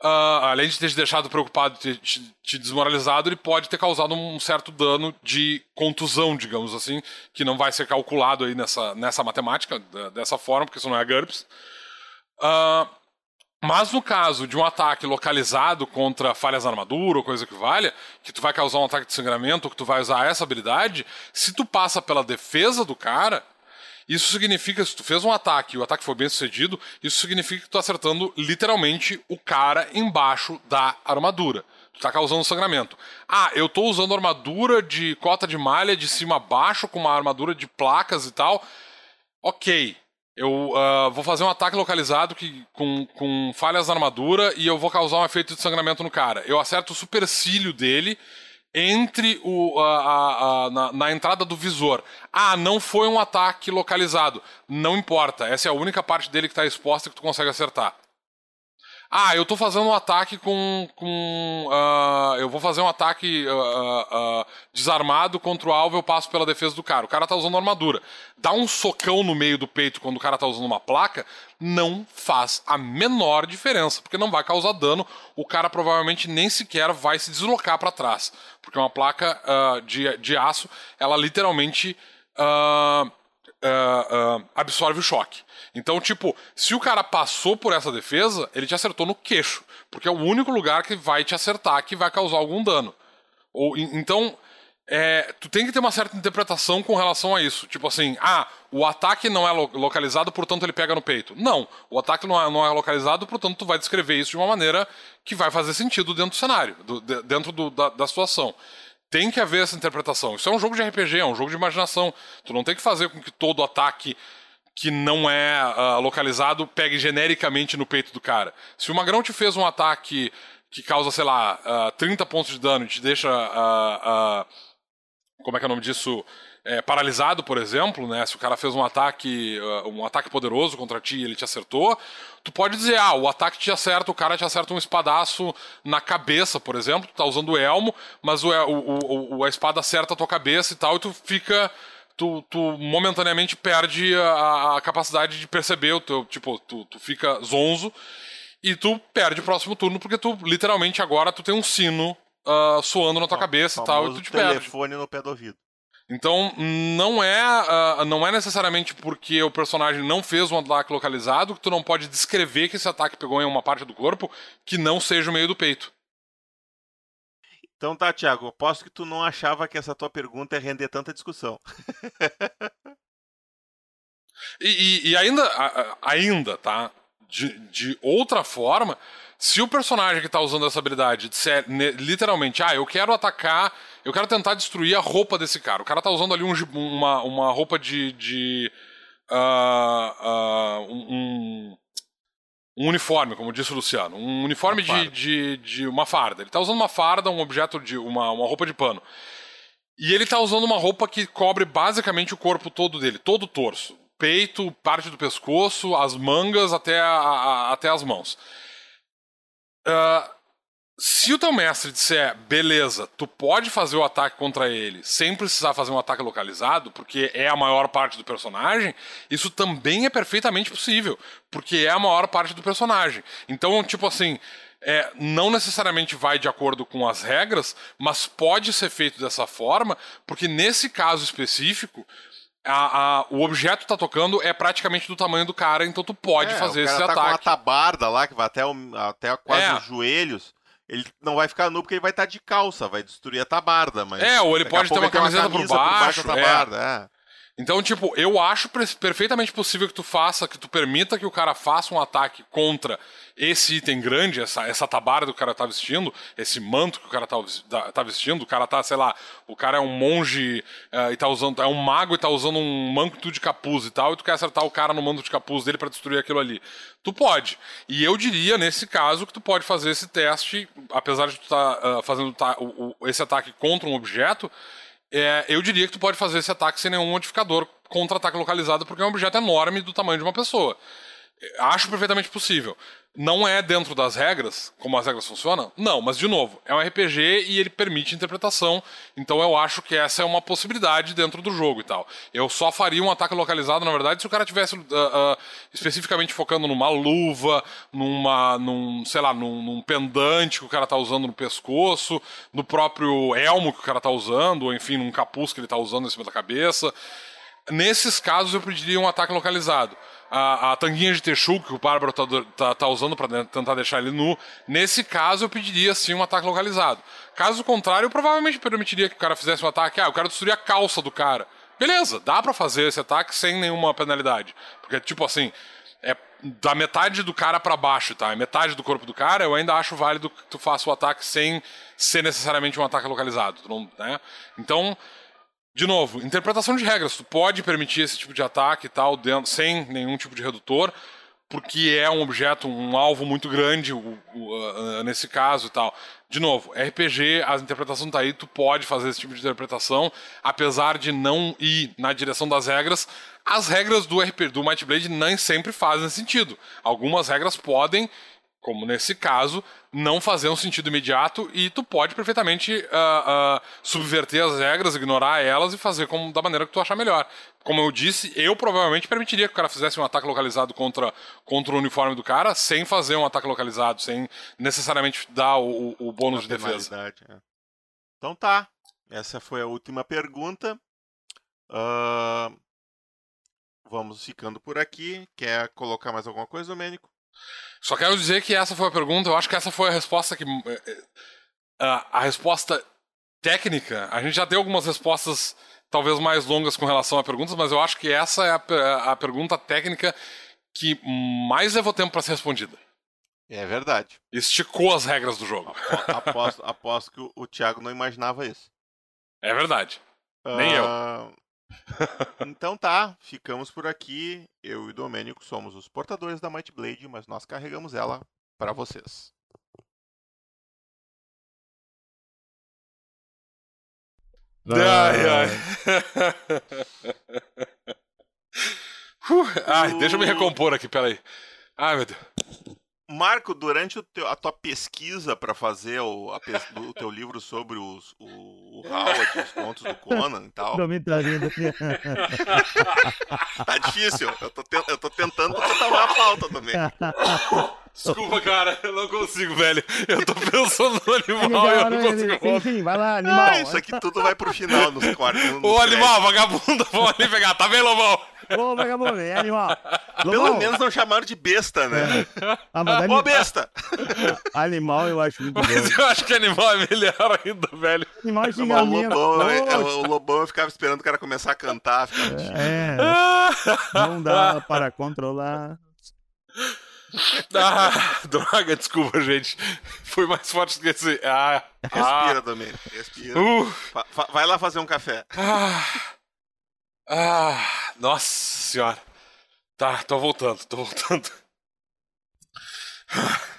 Ah, além de ter te deixado preocupado, ter te, te desmoralizado, ele pode ter causado um certo dano de contusão, digamos assim, que não vai ser calculado aí nessa, nessa matemática, dessa forma, porque isso não é GURPS. Ah, mas no caso de um ataque localizado contra falhas na armadura ou coisa que valha, que tu vai causar um ataque de sangramento ou que tu vai usar essa habilidade, se tu passa pela defesa do cara, Isso significa, se tu fez um ataque e o ataque foi bem sucedido, isso significa que tu tá acertando literalmente o cara embaixo da armadura. Tu tá causando sangramento. Ah, eu tô usando armadura de cota de malha de cima a baixo, com uma armadura de placas e tal. Ok. Eu uh, vou fazer um ataque localizado que, com, com falhas na armadura e eu vou causar um efeito de sangramento no cara. Eu acerto o supercílio dele entre o, na, na, entrada do visor. Ah, não foi um ataque localizado. Não importa. Essa é a única parte dele que está exposta que tu consegue acertar. Ah, eu tô fazendo um ataque com. com uh, eu vou fazer um ataque uh, uh, desarmado contra o alvo, eu passo pela defesa do cara. O cara tá usando armadura. Dá um socão no meio do peito quando o cara tá usando uma placa, não faz a menor diferença, porque não vai causar dano. O cara provavelmente nem sequer vai se deslocar para trás. Porque uma placa de, de aço, ela literalmente absorve o choque. Então, tipo, se o cara passou por essa defesa, ele te acertou no queixo. Porque é o único lugar que vai te acertar que vai causar algum dano. Ou, então, é, tu tem que ter uma certa interpretação com relação a isso. Tipo assim, ah, o ataque não é lo localizado, portanto ele pega no peito. Não, o ataque não é, não é, localizado, portanto tu vai descrever isso de uma maneira que vai fazer sentido dentro do cenário, do, de, dentro do, da, da situação. Tem que haver essa interpretação. Isso é um jogo de RPG, é um jogo de imaginação. Tu não tem que fazer com que todo ataque que não é uh, localizado pegue genericamente no peito do cara. Se o Magrão te fez um ataque que causa, sei lá, uh, ah, 30 pontos de dano e te deixa. Uh, como é que é o nome disso? É, paralisado, por exemplo, né? Se o cara fez um ataque, um ataque poderoso contra ti e ele te acertou, tu pode dizer, ah, o ataque te acerta, o cara te acerta um espadaço na cabeça, por exemplo, tu tá usando o elmo, mas o, o, o, a espada acerta a tua cabeça e tal, e tu fica tu, tu momentaneamente perde a, a, capacidade de perceber o teu. Tipo, tu, tu fica zonzo e tu perde o próximo turno porque tu, literalmente, agora tu tem um sino uh, soando na tua cabeça e tal, e tu te telefone perde. telefone no pé do ouvido. Então, não é, uh, não é necessariamente porque o personagem não fez um ataque localizado que tu não pode descrever que esse ataque pegou em uma parte do corpo que não seja o meio do peito. Então tá, Thiago, aposto que tu não achava que essa tua pergunta ia render tanta discussão. e, e, e, ainda, ainda, tá? De, de outra forma, se o personagem que tá usando essa habilidade disser literalmente, ah, eu quero atacar, eu quero tentar destruir a roupa desse cara. O cara tá usando ali um, uma, uma roupa de. de uh, uh, um, um uniforme, como disse o Luciano. Um uniforme de, de, de, uma farda. Ele está usando uma farda, um objeto de. uma, uma roupa de pano. E ele está usando uma roupa que cobre basicamente o corpo todo dele, todo o torso. Peito, parte do pescoço, as mangas até, a, a, até as mãos. Uh, se o teu mestre disser, beleza, tu pode fazer o ataque contra ele sem precisar fazer um ataque localizado, porque é a maior parte do personagem, isso também é perfeitamente possível, porque é a maior parte do personagem. Então, tipo assim, é, não necessariamente vai de acordo com as regras, mas pode ser feito dessa forma, porque nesse caso específico, a, a, o objeto que tá tocando é praticamente do tamanho do cara, então tu pode é, fazer esse tá ataque. Com uma tabarda lá que vai até, o, até quase é. os joelhos ele não vai ficar nu porque ele vai estar de calça, vai destruir a tabarda. Mas é, ou ele pode ter uma camiseta por baixo. Por baixo da tabarda, é. é. Então, tipo, eu acho perfeitamente possível que tu faça, que tu permita que o cara faça um ataque contra esse item grande, essa, essa tabarda que o cara tá vestindo, esse manto que o cara tá, tá vestindo, o cara tá, sei lá, o cara é um monge uh, e tá usando, é um mago e tá usando um manto de capuz e tal, e tu quer acertar o cara no manto de capuz dele para destruir aquilo ali. Tu pode. E eu diria, nesse caso, que tu pode fazer esse teste, apesar de tu tá, uh, fazendo ta o, o, esse ataque contra um objeto, é, eu diria que tu pode fazer esse ataque sem nenhum modificador contra-ataque localizado, porque é um objeto enorme do tamanho de uma pessoa. Acho perfeitamente possível. Não é dentro das regras, como as regras funcionam? Não, mas de novo, é um RPG e ele permite interpretação, então eu acho que essa é uma possibilidade dentro do jogo e tal. Eu só faria um ataque localizado, na verdade, se o cara tivesse uh, uh, especificamente focando numa luva, numa, num, sei lá, num, num, pendante que o cara tá usando no pescoço, no próprio elmo que o cara tá usando, ou enfim, num capuz que ele tá usando em cima da cabeça. Nesses casos eu pediria um ataque localizado a, a tanguinha de texugo que o Bárbaro tá, tá, tá usando para tentar deixar ele nu. Nesse caso, eu pediria sim um ataque localizado. Caso contrário, eu provavelmente permitiria que o cara fizesse um ataque. Ah, eu quero destruir a calça do cara. beleza, dá para fazer esse ataque sem nenhuma penalidade. Porque, tipo assim, é da metade do cara para baixo, tá? É metade do corpo do cara, eu ainda acho válido que tu faça o ataque sem ser necessariamente um ataque localizado. Né? Então, de novo, interpretação de regras. Tu pode permitir esse tipo de ataque e tal, dentro, sem nenhum tipo de redutor, porque é um objeto, um alvo muito grande, o, o, nesse caso e tal. De novo, RPG, a interpretação tá aí, tu pode fazer esse tipo de interpretação, apesar de não ir na direção das regras. As regras do RPG, do Might Blade nem sempre fazem sentido. Algumas regras podem como nesse caso, não fazer um sentido imediato e tu pode perfeitamente uh, uh, subverter as regras, ignorar elas e fazer como, da maneira que tu achar melhor. Como eu disse, eu provavelmente permitiria que o cara fizesse um ataque localizado contra, contra o uniforme do cara sem fazer um ataque localizado, sem necessariamente dar o, o bônus de defesa. É. Então tá, essa foi a última pergunta. Uh, vamos ficando por aqui. Quer colocar mais alguma coisa, Domênico? Só quero dizer que essa foi a pergunta, eu acho que essa foi a resposta que. Eh, eh, a, a resposta técnica, a gente já deu algumas respostas talvez mais longas com relação a perguntas, mas eu acho que essa é a, a pergunta técnica que mais levou tempo para ser respondida. É verdade. Esticou as regras do jogo. Aposto, aposto que o, o Thiago não imaginava isso. É verdade. Nem uh, eu. Então tá, ficamos por aqui. Eu e o Domênico somos os portadores da Might Blade, mas nós carregamos ela para vocês. Ai, ai. uh, ai, deixa eu me recompor aqui, peraí. Ai, meu Deus. Marco, durante teu, a tua pesquisa para fazer o, a, o, teu livro sobre os, o, o Howard, os contos do Conan e tal. Não me tá rindo. tá difícil. Eu tô, te, eu tô tentando botar uma pauta também. Desculpa, cara, eu não consigo, velho. Eu tô pensando no animal e eu não consigo. Enfim, vai lá, animal. Ah, isso aqui tudo vai pro final nos quartos. Ô, animal, vagabundo, vamos ali pegar. Tá bem, Lobão? Ô, vagabundo, é animal. Lobão. Pelo menos não chamaram de besta, né? É. Ah, mas Ô, besta! animal eu acho muito bom. Mas eu acho que animal é melhor ainda, velho. Animal é o lobão, é, é, o lobão eu ficava esperando o cara começar a cantar. É, não dá para controlar. Ah, droga, desculpa, gente. Foi mais forte do que esse. Ah, Respira, ah. também. Respira. Uh. Vai lá fazer um café. Ah. Ah, nossa senhora. Tá, tô voltando, tô voltando.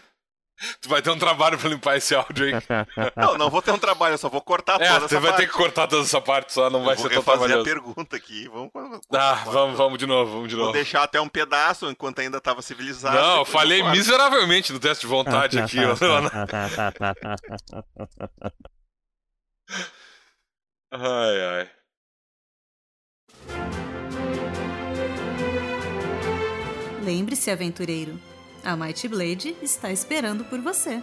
Tu vai ter um trabalho pra limpar esse áudio aí. Não, não vou ter um trabalho, eu só vou cortar é, toda essa parte. Você vai ter que cortar toda essa parte só, não eu vai ser tão trabalhoso. Eu fazer a pergunta aqui. Vamos, vamos, ah, vamos, vamos de novo, vamos de novo. Vou deixar até um pedaço enquanto ainda tava civilizado. Não, eu falhei miseravelmente no teste de vontade aqui. ai, ai. Lembre-se, aventureiro, a Might Blade está esperando por você.